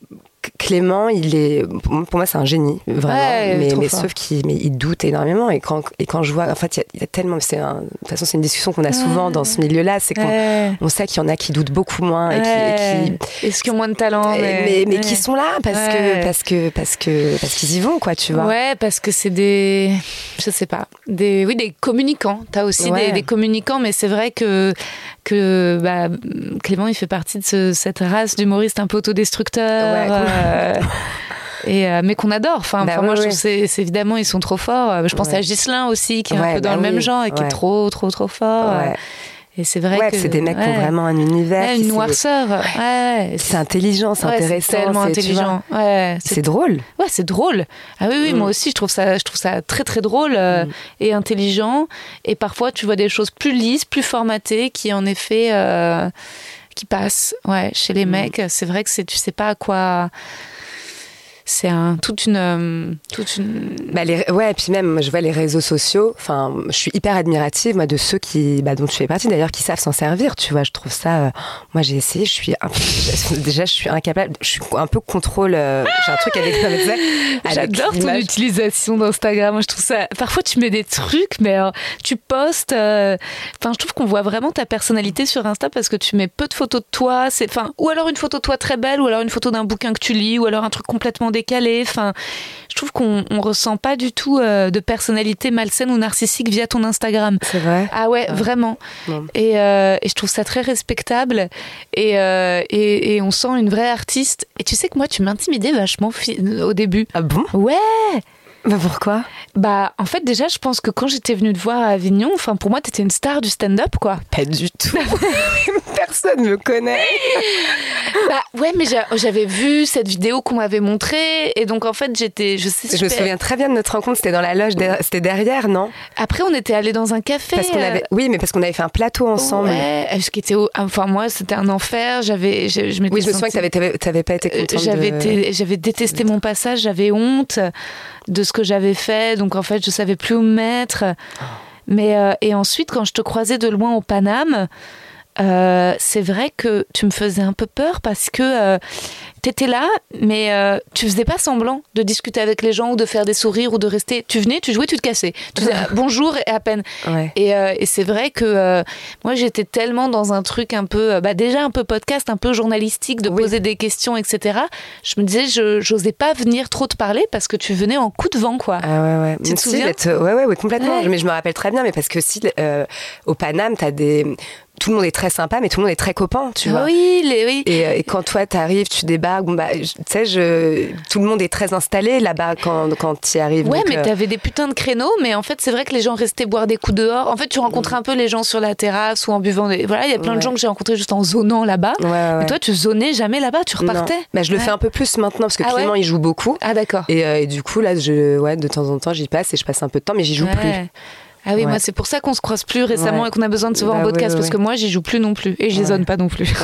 Clément, il est, pour moi, c'est un génie, vraiment. Ouais, mais sauf qu'il mais il doute énormément. Et quand, et quand je vois, en fait, il y a- il y, a tellement, c'est de toute façon, c'est une discussion qu'on a souvent dans ce milieu-là, c'est qu'on Ouais. on sait qu'il y en a qui doutent beaucoup moins et qui, et qui- Est-ce qu'ils ont moins de talent mais, mais, qui sont là parce que parce que parce que parce qu'ils y vont quoi, tu vois. Ouais, parce que c'est des, je sais pas, des, oui, des communicants. T'as aussi des communicants, mais c'est vrai que que bah, Clément, il fait partie de ce- cette race d'humoristes un peu autodestructeurs. Ouais. euh, Et euh, mais qu'on adore. Enfin, Bah moi, je trouve c'est évidemment ils sont trop forts. Je pense Ouais. à Ghislain aussi, qui est un peu dans bah le même genre et qui est trop, trop, trop fort. Et c'est vrai Ouais, que c'est des mecs qui ont vraiment un univers. Ouais, une noirceur. C'est intelligent, c'est intéressant. tellement c'est- vois, intelligent. C'est drôle. Ouais, c'est drôle. Ah oui, oui, Mm. moi aussi, je trouve ça, je trouve ça très, très drôle euh, et intelligent. Et parfois, tu vois des choses plus lisses, plus formatées, qui en effet, euh, qui passent. Ouais, chez les Mm. mecs, c'est vrai que tu sais pas à quoi. C'est un, toute une, euh, toute une. Bah les, ouais, et puis même, je vois les réseaux sociaux. Enfin, je suis hyper admirative, moi, de ceux qui, bah, dont tu fais partie d'ailleurs, qui savent s'en servir. Tu vois, je trouve ça. euh, moi, j'ai essayé. Je suis déjà, je suis incapable. Je suis un peu contrôle. euh, j'ai un truc avec ça. J'adore ton utilisation d'Instagram. Je trouve ça. Parfois, tu mets des trucs, mais tu postes. Enfin, je trouve qu'on voit vraiment ta personnalité sur Insta parce que tu mets peu de photos de toi. C'est, enfin, ou alors une photo de toi très belle, ou alors une photo d'un bouquin que tu lis, ou alors un truc complètement décalé. Enfin, je trouve qu'on on ressent pas du tout euh, de personnalité malsaine ou narcissique via ton Instagram. C'est vrai. Ah ouais, vraiment. Bon. Et, euh, et je trouve ça très respectable. Et, euh, et, et on sent une vraie artiste. Et tu sais que moi, tu m'intimidais vachement au début. Ah bon? Ouais. Bah pourquoi? Bah, en fait, déjà, je pense que quand j'étais venue te voir à Avignon, enfin, pour moi, t'étais une star du stand-up, quoi. Pas du tout. Personne me connaît. Bah, ouais, mais j'a- j'avais vu cette vidéo qu'on m'avait montrée, et donc, en fait, j'étais, je sais, Je me souviens très bien de notre rencontre. C'était dans la loge. C'était derrière, non? Après, on était allés dans un café. Parce qu'on euh, avait. Oui, mais parce qu'on avait fait un plateau ensemble. Ouais, ce qui était, enfin, moi, c'était un enfer. J'avais, je, je m'étais Oui, je me souviens que t'avais, t'avais, pas été Euh, contente. J'avais, de... j'avais détesté mon passage, j'avais honte de ce que j'avais fait, donc en fait je savais plus où me mettre. Mais euh, et ensuite quand je te croisais de loin au Paname, euh, c'est vrai que tu me faisais un peu peur parce que euh, t'étais là, mais euh, tu faisais pas semblant de discuter avec les gens ou de faire des sourires ou de rester. Tu venais, tu jouais, tu te cassais. Tu faisais bonjour et à peine. Ouais. Et, euh, et c'est vrai que euh, moi j'étais tellement dans un truc un peu, bah déjà un peu podcast, un peu journalistique, de Oui. poser des questions, etc. Je me disais, je j'osais pas venir trop te parler parce que tu venais en coup de vent, quoi. Ah ouais, ouais. Tu te Mais si, souviens? Ouais, ouais, ouais, complètement. Ouais. Mais je me rappelle très bien, mais parce que si, au Paname, t'as des. Tout le monde est très sympa, mais tout le monde est très copain, tu vois. Oui, les, oui. Et, euh, et quand toi t'arrives, tu débarques, bon, bah, tu sais, je, tout le monde est très installé là-bas quand, quand tu arrives. Ouais, mais euh, t'avais des putains de créneaux, mais en fait, c'est vrai que les gens restaient boire des coups dehors. En fait, tu rencontres un peu les gens sur la terrasse ou en buvant des. Voilà, il y a plein de gens que j'ai rencontrés juste en zonant là-bas. Ouais, ouais, Mais ouais. toi, tu zonais jamais là-bas, tu repartais. Bah, je le fais un peu plus maintenant parce que Ah ouais Clément il joue beaucoup. Ah, d'accord. Et, euh, et du coup, là, je, ouais, de temps en temps, j'y passe et je passe un peu de temps, mais j'y joue Ouais. plus. Ah oui, Ouais. moi c'est pour ça qu'on se croise plus récemment Ouais. et qu'on a besoin de se voir en Bah podcast parce que moi j'y joue plus non plus et j'y Ouais. zone pas non plus.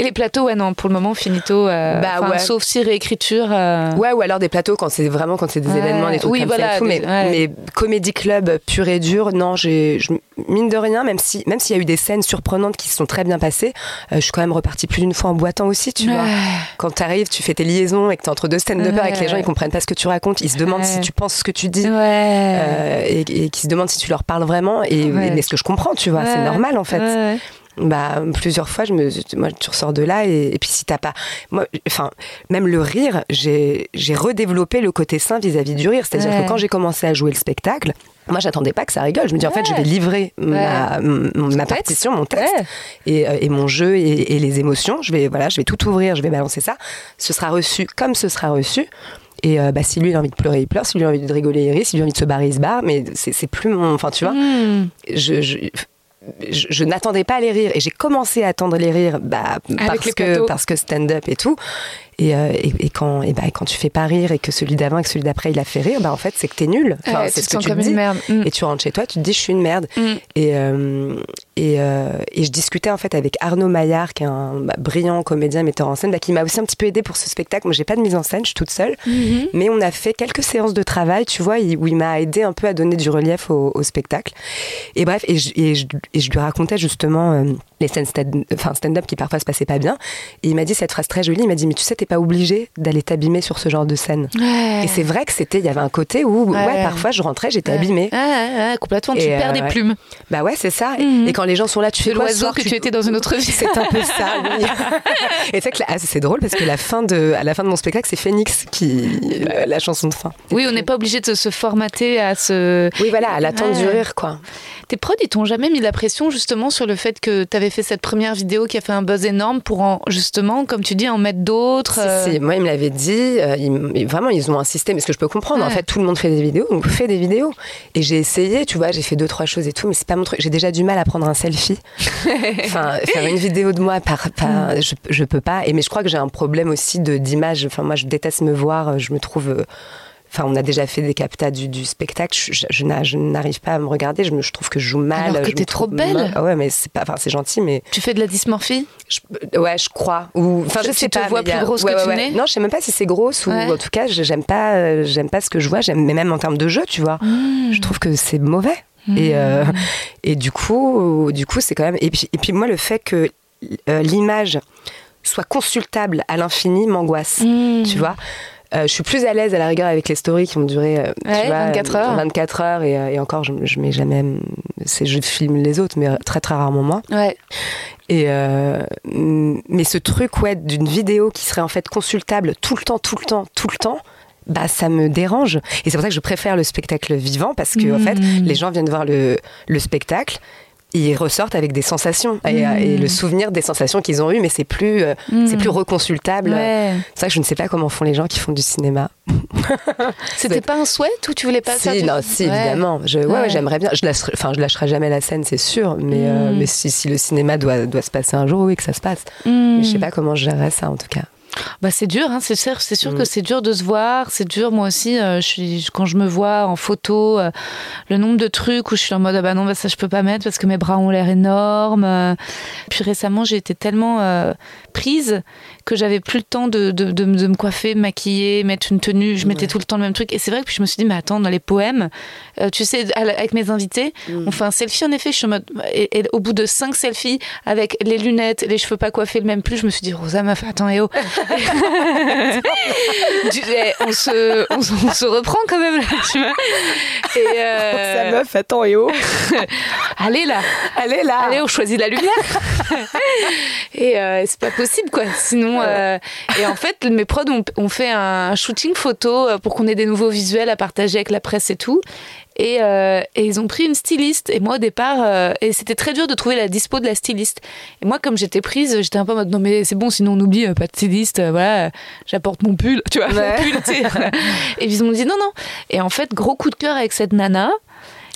Et les plateaux, ouais non, pour le moment finito. euh, Bah ouais. Sauf si réécriture. euh, Ouais, ou alors des plateaux quand c'est vraiment quand c'est des Ouais. événements, des trucs Oui, comme voilà, ça et tout. des- Mais, ouais. mais comédie club pur et dur, non, j'ai mine de rien, même si même s'il y a eu des scènes surprenantes qui se sont très bien passées, euh, je suis quand même repartie plus d'une fois en boitant aussi, tu vois. Quand t'arrives, tu fais tes liaisons et que t'es entre deux scènes de peur et que les gens ils comprennent pas ce que tu racontes, ils se demandent si tu penses ce que tu dis. Et, et qui se demandent si tu leur parles vraiment et, mais ce que je comprends tu vois c'est normal en fait. Bah, plusieurs fois, je me, moi, tu ressors de là et, et puis si t'as pas, moi, enfin, même le rire, j'ai, j'ai redéveloppé le côté sain vis-à-vis du rire. C'est-à-dire Ouais. que quand j'ai commencé à jouer le spectacle, moi, j'attendais pas que ça rigole. Je me dis, en fait, je vais livrer ma, m- ma texte. partition, mon texte Ouais. et, euh, et mon jeu et, et les émotions. Je vais, voilà, je vais tout ouvrir, je vais balancer ça. Ce sera reçu comme ce sera reçu. Et euh, bah, si lui il a envie de pleurer, il pleure. Si lui il a envie de rigoler, il rit. Si lui il a envie de se barrer, il se barre. Mais c'est plus mon. Enfin, tu vois, Hmm. je, je, je- je n'attendais pas les rires. Et j'ai commencé à attendre les rires bah, parce, les que, parce que stand-up et tout. Et, euh, et, et quand, et bah, quand tu fais pas rire et que celui d'avant et que celui d'après il a fait rire, bah, en fait, c'est que t'es nul. Enfin, Ouais, c'est ce que tu te dis. Mm. Et tu rentres chez toi, tu te dis, je suis une merde. Mm. Et, euh, et, euh, et je discutais en fait avec Arnaud Maillard, qui est un bah, brillant comédien, metteur en scène, bah, qui m'a aussi un petit peu aidé pour ce spectacle. Moi, j'ai pas de mise en scène, je suis toute seule. Mhm. Mais on a fait quelques séances de travail, tu vois, où il m'a aidé un peu à donner du relief au, au spectacle. Et bref, et je, lui racontais justement les scènes stand- enfin, stand-up qui parfois se passaient pas bien. Et il m'a dit cette phrase très jolie, il m'a dit, mais tu sais, t'es pas obligé d'aller t'abîmer sur ce genre de scène. Ouais. Et c'est vrai que c'était, il y avait un côté où, ouais, Ouais. parfois je rentrais, j'étais Ouais. abîmée. Complètement. Tu Et, perds euh, des plumes. Bah ouais, c'est ça. Et- Mhm. Et quand les gens sont là, tu fais l'oiseau que tu étais dans une autre vie. C'est un peu ça, oui. Et tu sais que ah, c'est drôle parce que la fin de, à la fin de mon spectacle, c'est Phoenix qui, la, la chanson de fin. Oui, on n'est pas obligé de se formater à ce. Oui, voilà, à l'attente du rire, quoi. Tes prods, ils t'ont jamais mis de la pression justement sur le fait que tu avais fait cette première vidéo qui a fait un buzz énorme pour en, justement, comme tu dis, en mettre d'autres. Si, euh, si, moi, ils me l'avaient dit. euh, ils vraiment, ils ont insisté. Mais ce que je peux comprendre, en fait, tout le monde fait des vidéos, donc fais des vidéos. Et j'ai essayé, tu vois, j'ai fait deux, trois choses et tout, mais c'est pas mon truc. J'ai déjà du mal à prendre un selfie. enfin, faire une vidéo de moi, par, par- je, je peux pas. Et mais je crois que j'ai un problème aussi de d'image. Enfin, moi, je déteste me voir. Je me trouve. Euh, Enfin, on a déjà fait des captas du, du spectacle. Je, je- je n'a- je n'arrive pas à me regarder. Je, me, je trouve que je joue mal. Alors que t'es trop belle. Ah ouais, mais c'est pas. Enfin, c'est gentil, mais Tu fais de la dysmorphie? je- ouais, je crois. Ou enfin, je sais te pas. vois a- plus grosse ouais, que ouais, tu ouais. Non, je sais même pas si c'est grosse ou en tout cas, je- j'aime pas, euh, j'aime pas ce que je vois. J'aime, mais même en termes de jeu, tu vois, Mmh. je trouve que c'est mauvais. Et euh, et du coup, du coup, c'est quand même. Et puis et puis moi, le fait que euh, l'image soit consultable à l'infini m'angoisse. Mmh. Tu vois? Euh, je suis plus à l'aise à la rigueur avec les stories qui ont duré euh, Ouais, vois, 24 heures. 24 heures et, euh, et encore je, je mets jamais je filme les autres mais très très rarement moi Ouais. et euh, mais ce truc ouais d'une vidéo qui serait en fait consultable tout le temps, tout le temps, tout le temps. Bah, ça me dérange. Et c'est pour ça que je préfère le spectacle vivant parce que, en fait, Mm. les gens viennent voir le, le spectacle. Ils ressortent avec des sensations et, Mm. et le souvenir des sensations qu'ils ont eues, mais c'est plus, euh, c'est plus reconsultable. Ouais. C'est vrai que je ne sais pas comment font les gens qui font du cinéma. C'était pas un souhait ou tu voulais pas si, ça tu- non, si, Ouais. évidemment. Je, ouais, j'aimerais bien. Je lâcherai, enfin, je lâcherai jamais la scène, c'est sûr. Mais, euh, Mm. mais si, si le cinéma doit, doit se passer un jour, oui, que ça se passe. Mais je sais pas comment je gérerais ça, en tout cas. Bah c'est dur, hein, c'est sûr, c'est sûr Mm. que c'est dur de se voir, c'est dur moi aussi. euh, je suis quand je me vois en photo, euh, le nombre de trucs où je suis en mode ah bah non bah ça je peux pas mettre parce que mes bras ont l'air énormes. euh. Puis récemment j'ai été tellement euh, prise que j'avais plus le temps de, de, de, me- de me coiffer, me maquiller, mettre une tenue. Je mettais tout le temps le même truc et c'est vrai que puis je me suis dit mais attends dans les poèmes, euh, tu sais avec mes invités, on fait un selfie en effet. Je suis mode et, et au bout de cinq selfies avec les lunettes, les cheveux pas coiffés le même plus, je me suis dit Rosa meuf attends et oh du- eh, on, se, on, se- on se reprend quand même là, tu vois. Et euh, meuf, attends, et oh allez là, Allez là allez, on choisit la lumière. et euh, c'est pas possible quoi. Sinon, euh, et en fait, mes prods ont, ont fait un shooting photo euh, pour qu'on ait des nouveaux visuels à partager avec la presse et tout. Et, euh, et ils ont pris une styliste. Et moi, au départ, euh, et c'était très dur de trouver la dispo de la styliste. Et moi, comme j'étais prise, j'étais un peu en mode non, mais c'est bon, sinon on oublie, pas de styliste, voilà, j'apporte mon pull, tu vois, Ouais. mon pull. Et ils m'ont dit non, non. Et en fait, gros coup de cœur avec cette nana.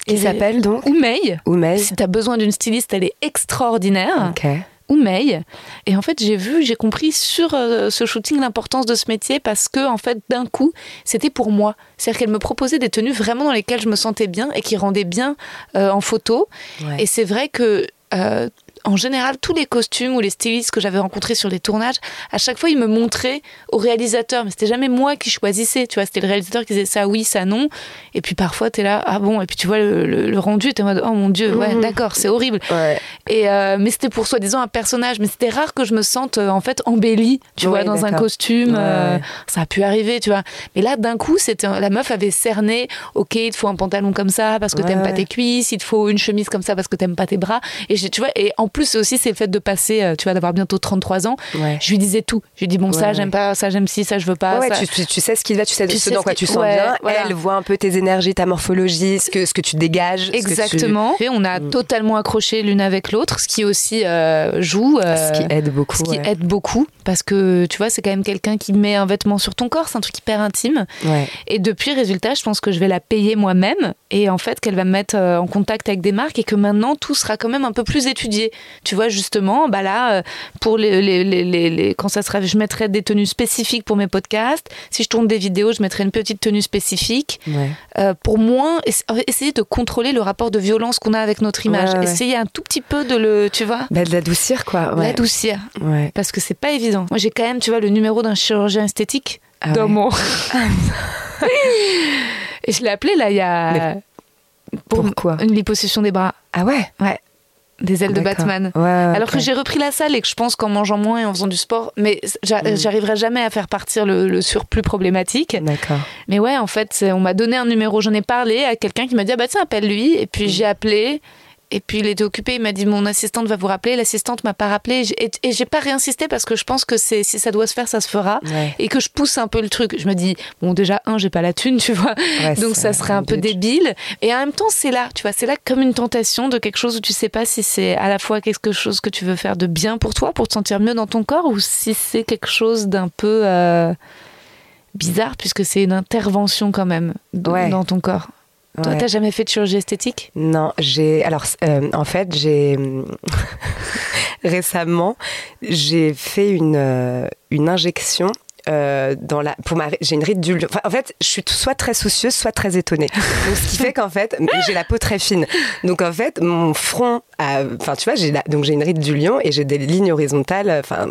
Qui s'appelle donc? Oumei. Oumei. Si t'as besoin d'une styliste, elle est extraordinaire. Ok. Oumei. Et en fait, j'ai vu, j'ai compris sur euh, ce shooting l'importance de ce métier parce que, en fait, d'un coup, c'était pour moi. C'est-à-dire qu'elle me proposait des tenues vraiment dans lesquelles je me sentais bien et qui rendaient bien euh, en photo. Ouais. Et c'est vrai que. euh, en général, tous les costumes ou les stylistes que j'avais rencontrés sur les tournages, à chaque fois, ils me montraient au réalisateur. Mais c'était jamais moi qui choisissais. Tu vois, c'était le réalisateur qui disait ça oui, ça non. Et puis parfois, t'es là, ah bon. Et puis tu vois le, le- le rendu, t'es en mode, oh mon dieu, ouais, Mhm. d'accord, c'est horrible. Ouais. Et euh, mais c'était pour soi-disant un personnage, mais c'était rare que je me sente euh, en fait embellie, tu Ouais, vois, dans un costume. Ouais, euh. Ça a pu arriver, tu vois. Mais là, d'un coup, c'était la meuf avait cerné. Ok, il te faut un pantalon comme ça parce que t'aimes pas tes cuisses. Il te faut une chemise comme ça parce que t'aimes pas tes bras. Et tu vois. Et en plus, aussi c'est le fait de passer, euh, tu vois, d'avoir bientôt 33 ans. Ouais. Je lui disais tout. Je lui dis bon, ça j'aime pas, ça j'aime si, ça je veux pas. Ouais, ça- tu, tu- sais ce qui va, tu sais Tu ce sais dans ce quoi tu sens bien. voilà. Elle voit un peu tes énergies, ta morphologie, ce que, ce que tu dégages. tu- Exactement. Et on a totalement accroché l'une avec l'autre, ce qui aussi euh, joue. euh, Ce qui aide beaucoup. ce qui aide beaucoup parce que tu vois c'est quand même quelqu'un qui met un vêtement sur ton corps c'est un truc hyper intime Ouais. et depuis résultat je pense que je vais la payer moi-même et en fait qu'elle va me mettre euh, en contact avec des marques et que maintenant tout sera quand même un peu plus étudié tu vois justement bah là euh, pour les, les, les, les- quand ça sera je mettrai des tenues spécifiques pour mes podcasts si je tourne des vidéos je mettrai une petite tenue spécifique Ouais. euh, pour moins ess- essayer de contrôler le rapport de violence qu'on a avec notre image Ouais, essayer un tout petit peu de le tu vois Bah, de l'adoucir, quoi. L'adoucir Ouais. parce que c'est pas évident. Moi, j'ai quand même, tu vois, le numéro d'un chirurgien esthétique Ah dans ouais. mon. Et je l'ai appelé là, il y a. pour pourquoi? Une liposuction des bras. Ah ouais? Ouais. Des ailes de. Batman. Ouais, ouais, Alors que j'ai repris la salle et que je pense qu'en mangeant moins et en faisant du sport, mais Mm. j'arriverai jamais à faire partir le, le surplus problématique. D'accord. Mais ouais, en fait, on m'a donné un numéro, j'en ai parlé à quelqu'un qui m'a dit ah bah tiens appelle lui et Mm. puis j'ai appelé et puis il était occupé, il m'a dit mon assistante va vous rappeler, l'assistante m'a pas rappelé et, j'ai pas réinsisté parce que je pense que c'est si ça doit se faire ça se fera Ouais. et que je pousse un peu le truc. Je me dis bon déjà un j'ai pas la thune tu vois Ouais, donc ça serait un peu débile et en même temps c'est là tu vois c'est là comme une tentation de quelque chose où tu sais pas si c'est à la fois quelque chose que tu veux faire de bien pour toi pour te sentir mieux dans ton corps ou si c'est quelque chose d'un peu euh, bizarre puisque c'est une intervention quand même Ouais. dans ton corps. Toi, Ouais. t'as jamais fait de chirurgie esthétique? Non, j'ai. Alors, euh, en fait, j'ai. Récemment, j'ai fait une, euh, une injection. Euh, dans la, pour ma, j'ai une ride du lion. Enfin, en fait, je suis soit très soucieuse, soit très étonnée. Donc, ce qui fait qu'en fait, j'ai la peau très fine. Donc, en fait, mon front, a- enfin, tu vois, j'ai donc j'ai une ride du lion et j'ai des lignes horizontales. Enfin,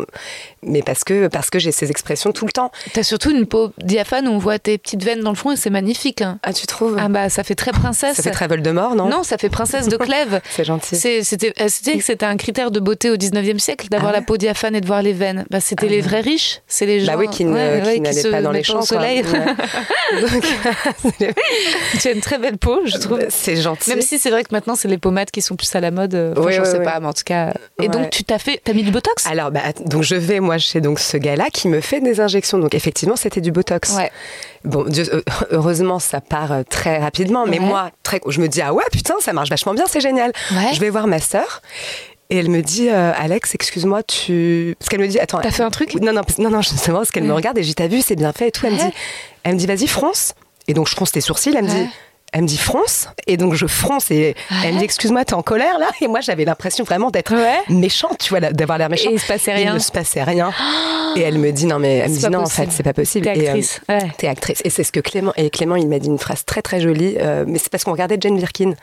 mais parce que parce que j'ai ces expressions tout le temps. T'as surtout une peau diaphane où on voit tes petites veines dans le front et c'est magnifique. hein. Ah, tu trouves? Ah bah ça fait très princesse. Ça fait très Voldemort, non? Non, ça fait princesse de Clèves. C'est gentil. C'était euh, c'était un critère de beauté au 19e siècle d'avoir Ah ouais la peau diaphane et de voir les veines. Bah, c'était les vrais riches, c'est les gens Bah oui, qui ouais, qui ouais, n'allaient pas dans les champs, au quoi. soleil. Donc, tu as une très belle peau, je trouve. c'est gentil. Même si c'est vrai que maintenant c'est les pommades qui sont plus à la mode, euh, enfin, Oui, j'en oui, sais oui. pas, mais en tout cas. Et donc tu t'as fait, t'as mis du botox? Alors, bah, donc je vais moi chez donc ce gars-là qui me fait des injections. Donc effectivement, c'était du botox. Ouais. Bon, Dieu- euh, heureusement, ça part euh, très rapidement. Mais Ouais. moi, très, je me dis ah ouais, putain, ça marche vachement bien, c'est génial. Ouais. Je vais voir ma sœur. Et elle me dit, euh, Alex, excuse-moi, tu. Parce qu'elle me dit, attends. T'as fait un truc? Non, non, non, non, justement, parce qu'elle me regarde et j'ai t'as vu, c'est bien fait et tout. Elle me dit, elle me dit, vas-y, fronce. Et donc, je fronce tes sourcils. Elle me dit, elle me dit, fronce. Et donc, je fronce et elle me dit, excuse-moi, t'es en colère là? Et moi, j'avais l'impression vraiment d'être Ouais. méchante, tu vois, d'avoir l'air méchante. Et il se passait Il rien. ne se passait rien. Et elle me dit, non, mais elle me dit, non, en possible. fait, c'est pas possible. T'es euh, actrice. ouais. T'es actrice. Et c'est ce que Clément. Et Clément, il m'a dit une phrase très très jolie. euh, mais c'est parce qu'on regardait Jane Birkin,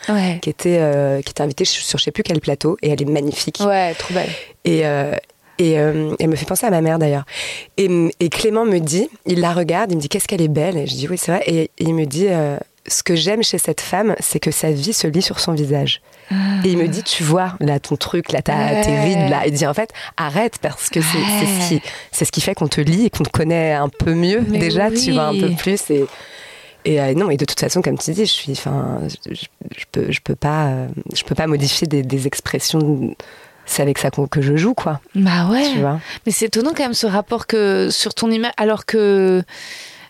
qui était euh, qui était invitée sur je sais plus quel plateau, et elle est magnifique. Ouais, trop belle. Et et euh, elle me fait penser à ma mère d'ailleurs. Et, et Clément me dit, il la regarde, il me dit qu'est-ce qu'elle est belle? Et je dis oui c'est vrai. Et, il me dit euh, ce que j'aime chez cette femme, c'est que sa vie se lit sur son visage. Et il me dit, tu vois, là, ton truc, là, t'as tes Ouais. rides, là. Il dit, en fait, arrête, parce que c'est c'est ce qui, c'est ce qui fait qu'on te lit et qu'on te connaît un peu mieux, Mais déjà, tu vois, un peu plus. Et, et euh, non, et de toute façon, comme tu dis, je suis, enfin, je, je- je peux, je peux pas, euh, je peux pas modifier des, des expressions. C'est avec ça que je joue, quoi. Bah ouais. Tu vois. Mais c'est étonnant quand même ce rapport que sur ton image, alors que.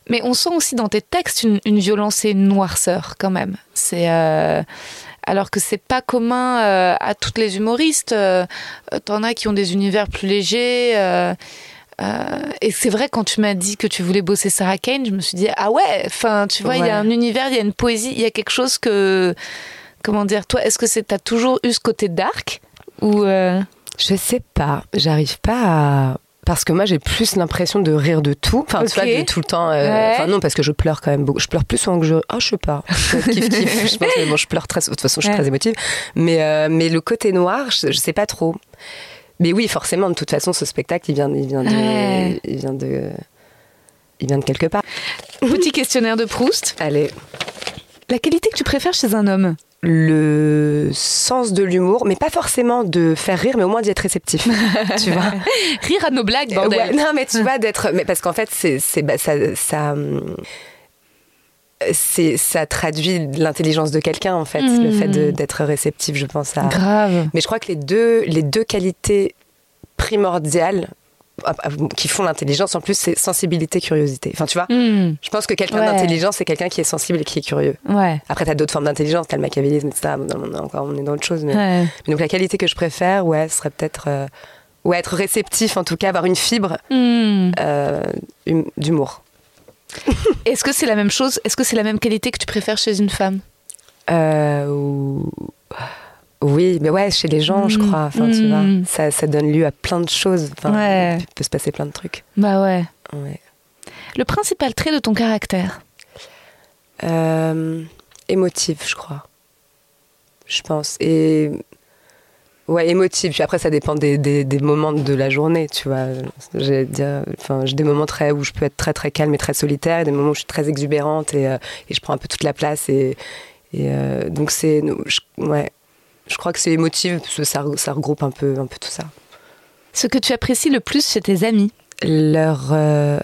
Mais on sent aussi dans tes textes une, une violence et une noirceur quand même. C'est euh, alors que c'est pas commun euh, à toutes les humoristes. Euh, T'en as qui ont des univers plus légers. et c'est vrai quand tu m'as dit que tu voulais bosser Sarah Kane, je me suis dit ah ouais. Enfin, tu vois, il y a un univers, il y a une poésie, il y a quelque chose que comment dire. Toi, est-ce que c'est t'as toujours eu ce côté dark ou Je sais pas, j'arrive pas à. Parce que moi, j'ai plus l'impression de rire de tout. Enfin, tu Ok. vois, de tout le temps. euh, Ouais. Enfin, non, parce que je pleure quand même beaucoup. Je pleure plus souvent que je. Ah, je sais pas. kiff, kiff. Je pense que bon, je pleure très. De toute façon, je suis Ouais. très émotive. Mais, euh, mais le côté noir, je, je sais pas trop. Mais oui, forcément, de toute façon, ce spectacle, il vient, il vient de. Ouais. Il vient de. Il vient de quelque part. petit questionnaire de Proust Allez. La qualité que tu préfères chez un homme? Le sens de l'humour, mais pas forcément de faire rire, mais au moins d'y être réceptif. tu vois Rire à nos blagues, bordel. Ouais, non, mais tu vois, d'être. Mais parce qu'en fait, c'est, c'est, bah, ça, ça, c'est, ça traduit l'intelligence de quelqu'un, en fait, le fait de- d'être réceptif, je pense à. Grave. Mais je crois que les deux, les deux qualités primordiales qui font l'intelligence, en plus, c'est sensibilité, curiosité. Enfin, tu vois, Hmm. je pense que quelqu'un Ouais. d'intelligent, c'est quelqu'un qui est sensible et qui est curieux. Ouais. Après, t'as d'autres formes d'intelligence, t'as le machiavélisme, etc. On est encore, on est dans autre chose. Mais... Ouais. mais donc, la qualité que je préfère, ouais, ce serait peut-être. euh, ouais, être réceptif, en tout cas, avoir une fibre Hmm. euh, hum- d'humour. Est-ce que c'est la même chose Est-ce que c'est la même qualité que tu préfères chez une femme? Euh, ou- Oui, mais ouais, chez les gens, je Mm. crois. Enfin, tu Mm. vois, ça, ça donne lieu à plein de choses. Enfin, Ouais. Il peut se passer plein de trucs. Bah ouais. Ouais. Le principal trait de ton caractère Euh, émotive, je crois. Je pense. Et. Ouais, émotive. Puis après, ça dépend des, des, des moments de la journée, tu vois. J'ai enfin, des moments très où je peux être très très calme et très solitaire, et des moments où je suis très exubérante et, euh, et je prends un peu toute la place. Et, et euh, donc c'est, ouais, je crois que c'est émotive parce que ça, ça regroupe un peu un peu tout ça. Ce que tu apprécies le plus chez tes amis Leur, euh,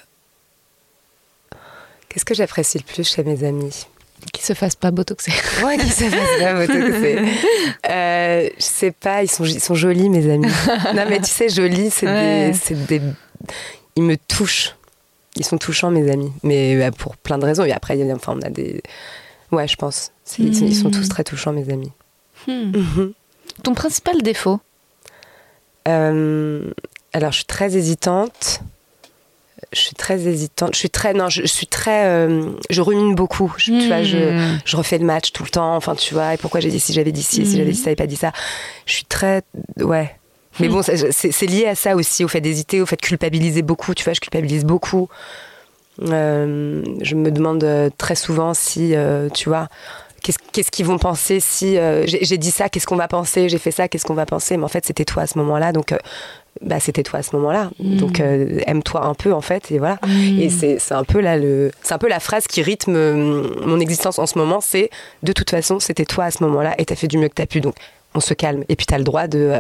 qu'est-ce que j'apprécie le plus chez mes amis? Qui se fassent pas botoxer. Ouais, qui se fasse pas botoxer. Euh, je sais pas, ils sont, ils sont jolis, mes amis. non, mais tu sais, jolis, c'est Ouais. des. Ils me touchent. Ils sont touchants, mes amis. Mais euh, pour plein de raisons. Et après, y a- enfin, on a des. Ouais, je pense. Ils, sont, sont Mm. tous très touchants, mes amis. Ton principal défaut Euh, alors, je suis très hésitante. Je suis très hésitante. Je suis très. Non, je, je suis très. euh, je rumine beaucoup. Je- Tu vois, je. Hmm. je refais le match tout le temps. Enfin, tu vois, et pourquoi j'ai dit si j'avais dit ci, si j'avais dit ça et pas dit ça. Je suis très. Ouais. Mais bon, c'est lié à ça aussi, au fait d'hésiter, au fait de culpabiliser beaucoup. Tu vois, je culpabilise beaucoup. Euh, je me demande très souvent si, tu vois, qu'est-ce qu'ils vont penser si euh, j'ai dit ça, qu'est-ce qu'on va penser, j'ai fait ça, qu'est-ce qu'on va penser. Mais en fait, c'était toi à ce moment-là, donc. euh, bah, c'était toi à ce moment-là. Donc, euh, aime-toi un peu, en fait, et voilà. Et c'est un peu là le, c'est un peu la phrase qui rythme euh, mon existence en ce moment. C'est de toute façon, c'était toi à ce moment-là, et t'as fait du mieux que t'as pu. Donc, on se calme. Et puis, t'as le droit de,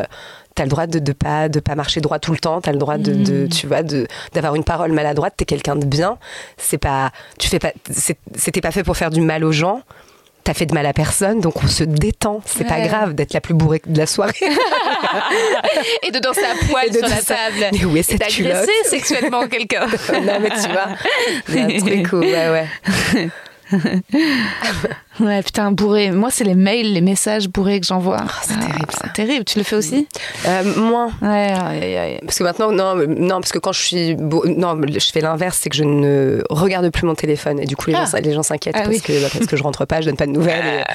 t'as le droit de, de pas, de pas marcher droit tout le temps. T'as le droit de, de tu vois, de, d'avoir une parole maladroite. T'es quelqu'un de bien. C'est pas, tu fais pas, c'était pas fait pour faire du mal aux gens. T'as fait de mal à personne, donc on se détend. C'est pas Ouais. grave d'être la plus bourrée de la soirée. Et de danser à poil sur la table. Mais où est Et cette d'agresser sexuellement quelqu'un. non, mais tu vois, a un truc où, ouais. Ouais, putain, bourré. Moi, c'est les mails, les messages bourrés que j'envoie. Oh, c'est terrible, ça. C'est terrible. Tu le fais aussi? Euh, moins. Ouais, aïe, aïe. Parce que maintenant, non, non, parce que quand je suis, non, je fais l'inverse, c'est que je ne regarde plus mon téléphone et du coup les Ah. gens, les gens s'inquiètent Ah parce oui. que bah, parce que je rentre pas, je donne pas de nouvelles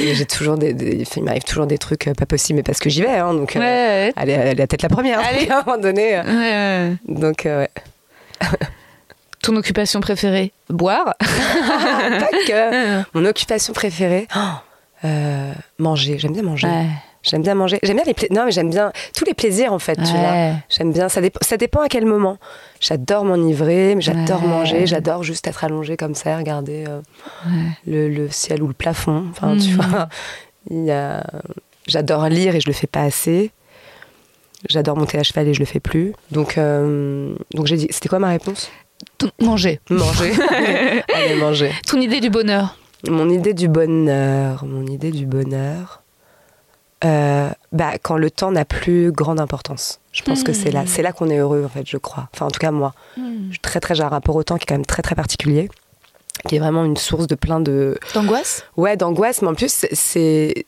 et, et j'ai toujours des, des- enfin, il m'arrive toujours des trucs euh, pas possibles, mais parce que j'y vais, hein, donc euh, Ouais, ouais. elle, est, elle est peut-être la première. Allez. à un moment donné. euh, Ouais, ouais. donc euh, ouais. Ton occupation préférée Boire pas que. Mon occupation préférée, oh, euh, manger. J'aime bien manger. Ouais. J'aime bien manger. J'aime bien les pla- non mais j'aime bien tous les plaisirs en fait. Ouais. J'aime bien. Ça, dépend ça dépend à quel moment. J'adore m'enivrer, mais j'adore Ouais. manger. J'adore juste être allongé comme ça, et regarder euh, le, le ciel ou le plafond. Enfin, tu Mhm. vois. Il y a. J'adore lire et je le fais pas assez. J'adore monter à cheval et je le fais plus. Donc, euh, donc j'ai dit. C'était quoi ma réponse? Manger. Manger. Allez manger. Ton idée du bonheur Mon idée du bonheur, mon idée du bonheur, euh, bah, quand le temps n'a plus grande importance. Je pense que c'est là, c'est là qu'on est heureux en fait, je crois. Enfin, en tout cas moi, je suis très très j'ai un rapport au temps qui est quand même très très particulier, qui est vraiment une source de plein de D'angoisse? Ouais d'angoisse, mais en plus c'est-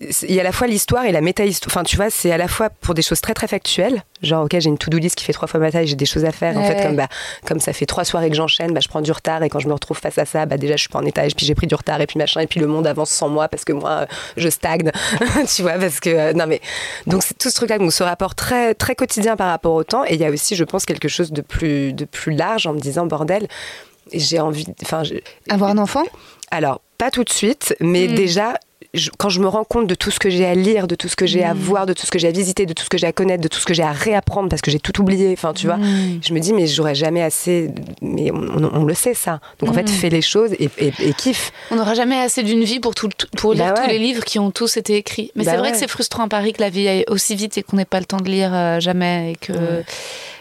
il y a à la fois l'histoire et la méta-histoire. Enfin, tu vois, c'est à la fois pour des choses très très factuelles. Genre, ok, j'ai une to-do list qui fait trois fois ma taille, j'ai des choses à faire. En fait, comme, bah, comme ça fait trois soirées que j'enchaîne, bah, je prends du retard et quand je me retrouve face à ça, bah, déjà je suis pas en état et puis j'ai pris du retard et puis machin et puis le monde avance sans moi parce que moi euh, je stagne. tu vois, parce que euh, non mais donc c'est tout ce truc-là, donc ce rapport très très quotidien par rapport au temps et il y a aussi, je pense, quelque chose de plus de plus large en me disant bordel, j'ai envie, enfin, Avoir un enfant? Alors, pas tout de suite, mais Mm. déjà, quand je me rends compte de tout ce que j'ai à lire, de tout ce que j'ai à Mm. voir, de tout ce que j'ai à visiter, de tout ce que j'ai à connaître, de tout ce que j'ai à réapprendre parce que j'ai tout oublié. Enfin, tu vois, Mm. je me dis, mais j'aurais jamais assez. Mais on, on- on le sait, ça. Donc en fait, Mm. fais les choses et, et, et kiffe. On n'aura jamais assez d'une vie pour, tout, pour lire Bah ouais. tous les livres qui ont tous été écrits. Mais Bah c'est vrai ouais. que c'est frustrant à Paris que la vie aille aussi vite et qu'on n'ait pas le temps de lire euh, jamais. Et que Ouais.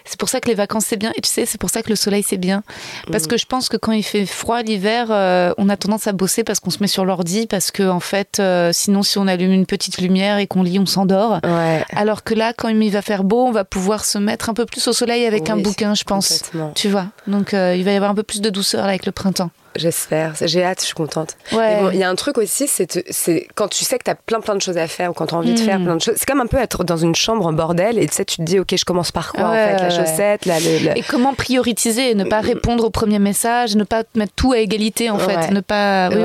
C'est pour ça que les vacances c'est bien. Et tu sais, c'est pour ça que le soleil c'est bien. Parce Mm. que je pense que quand il fait froid l'hiver, euh, on a tendance à bosser parce qu'on se met sur l'ordi. Parce que en fait, euh, sinon, si on allume une petite lumière et qu'on lit, on s'endort. Ouais. Alors que là, quand il va faire beau, on va pouvoir se mettre un peu plus au soleil avec un bouquin, je pense. Tu vois. Donc euh, il va y avoir un peu plus de douceur là, avec le printemps. J'espère. J'ai hâte, je suis contente. Ouais. Mais bon, il y a un truc aussi, c'est quand tu sais que tu as plein plein de choses à faire ou quand tu as envie de faire plein de choses. C'est comme un peu être dans une chambre en bordel et tu sais, tu te dis, ok, je commence par quoi Ouais, en fait La chaussette, la, le- le- Et comment prioriser et ne pas répondre au premier message, ne pas mettre tout à égalité en fait, ne pas. Oui,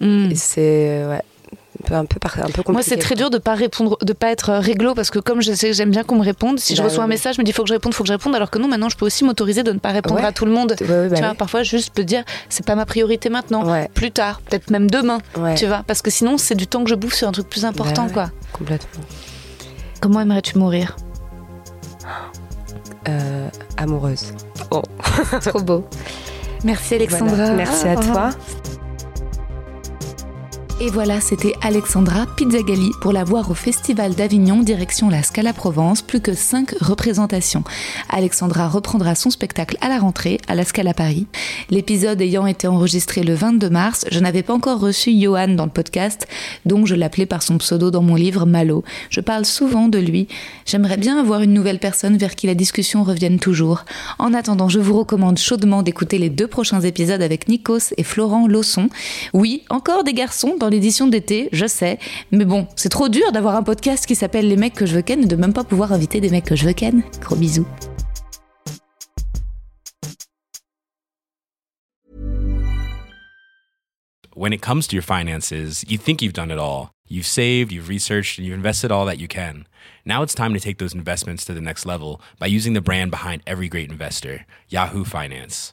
oui. Mm. Et c'est ouais, peu, un peu, par- un peu compliqué. Moi, c'est très dur de pas répondre, de pas être réglo parce que comme je sais que j'aime bien qu'on me réponde, si je Bah reçois un message, je me dis faut que je réponde, faut que je réponde, alors que non, maintenant, je peux aussi m'autoriser de ne pas répondre Ouais. à tout le monde. Bah tu vois, oui. parfois, juste peux dire c'est pas ma priorité maintenant, Ouais. plus tard, peut-être même demain, Ouais. tu vois, parce que sinon, c'est du temps que je bouffe sur un truc plus important, Bah quoi. Complètement. Comment aimerais-tu mourir? Euh, amoureuse. Trop beau. Merci Alexandra. Voilà. Merci à toi. Et voilà, c'était Alexandra Pizzagalli pour la voir au Festival d'Avignon, direction la Scala Provence, plus que 5 représentations. Alexandra reprendra son spectacle à la rentrée, à la Scala Paris. L'épisode ayant été enregistré le 22 mars, je n'avais pas encore reçu Johan dans le podcast, donc je l'appelais par son pseudo dans mon livre Malo. Je parle souvent de lui. J'aimerais bien avoir une nouvelle personne vers qui la discussion revienne toujours. En attendant, je vous recommande chaudement d'écouter les deux prochains épisodes avec Nikos et Florent Lawson. Oui, encore des garçons dans l'édition d'été, je sais. Mais bon, c'est trop dur d'avoir un podcast qui s'appelle Les mecs que je veux ken et de même pas pouvoir inviter des mecs que je veux ken. Gros bisous. when it comes to your finances, you think you've done it all. You've saved, you've researched, and you've invested all that you can. Now it's time to take those investments to the next level by using the brand behind every great investor, Yahoo Finance.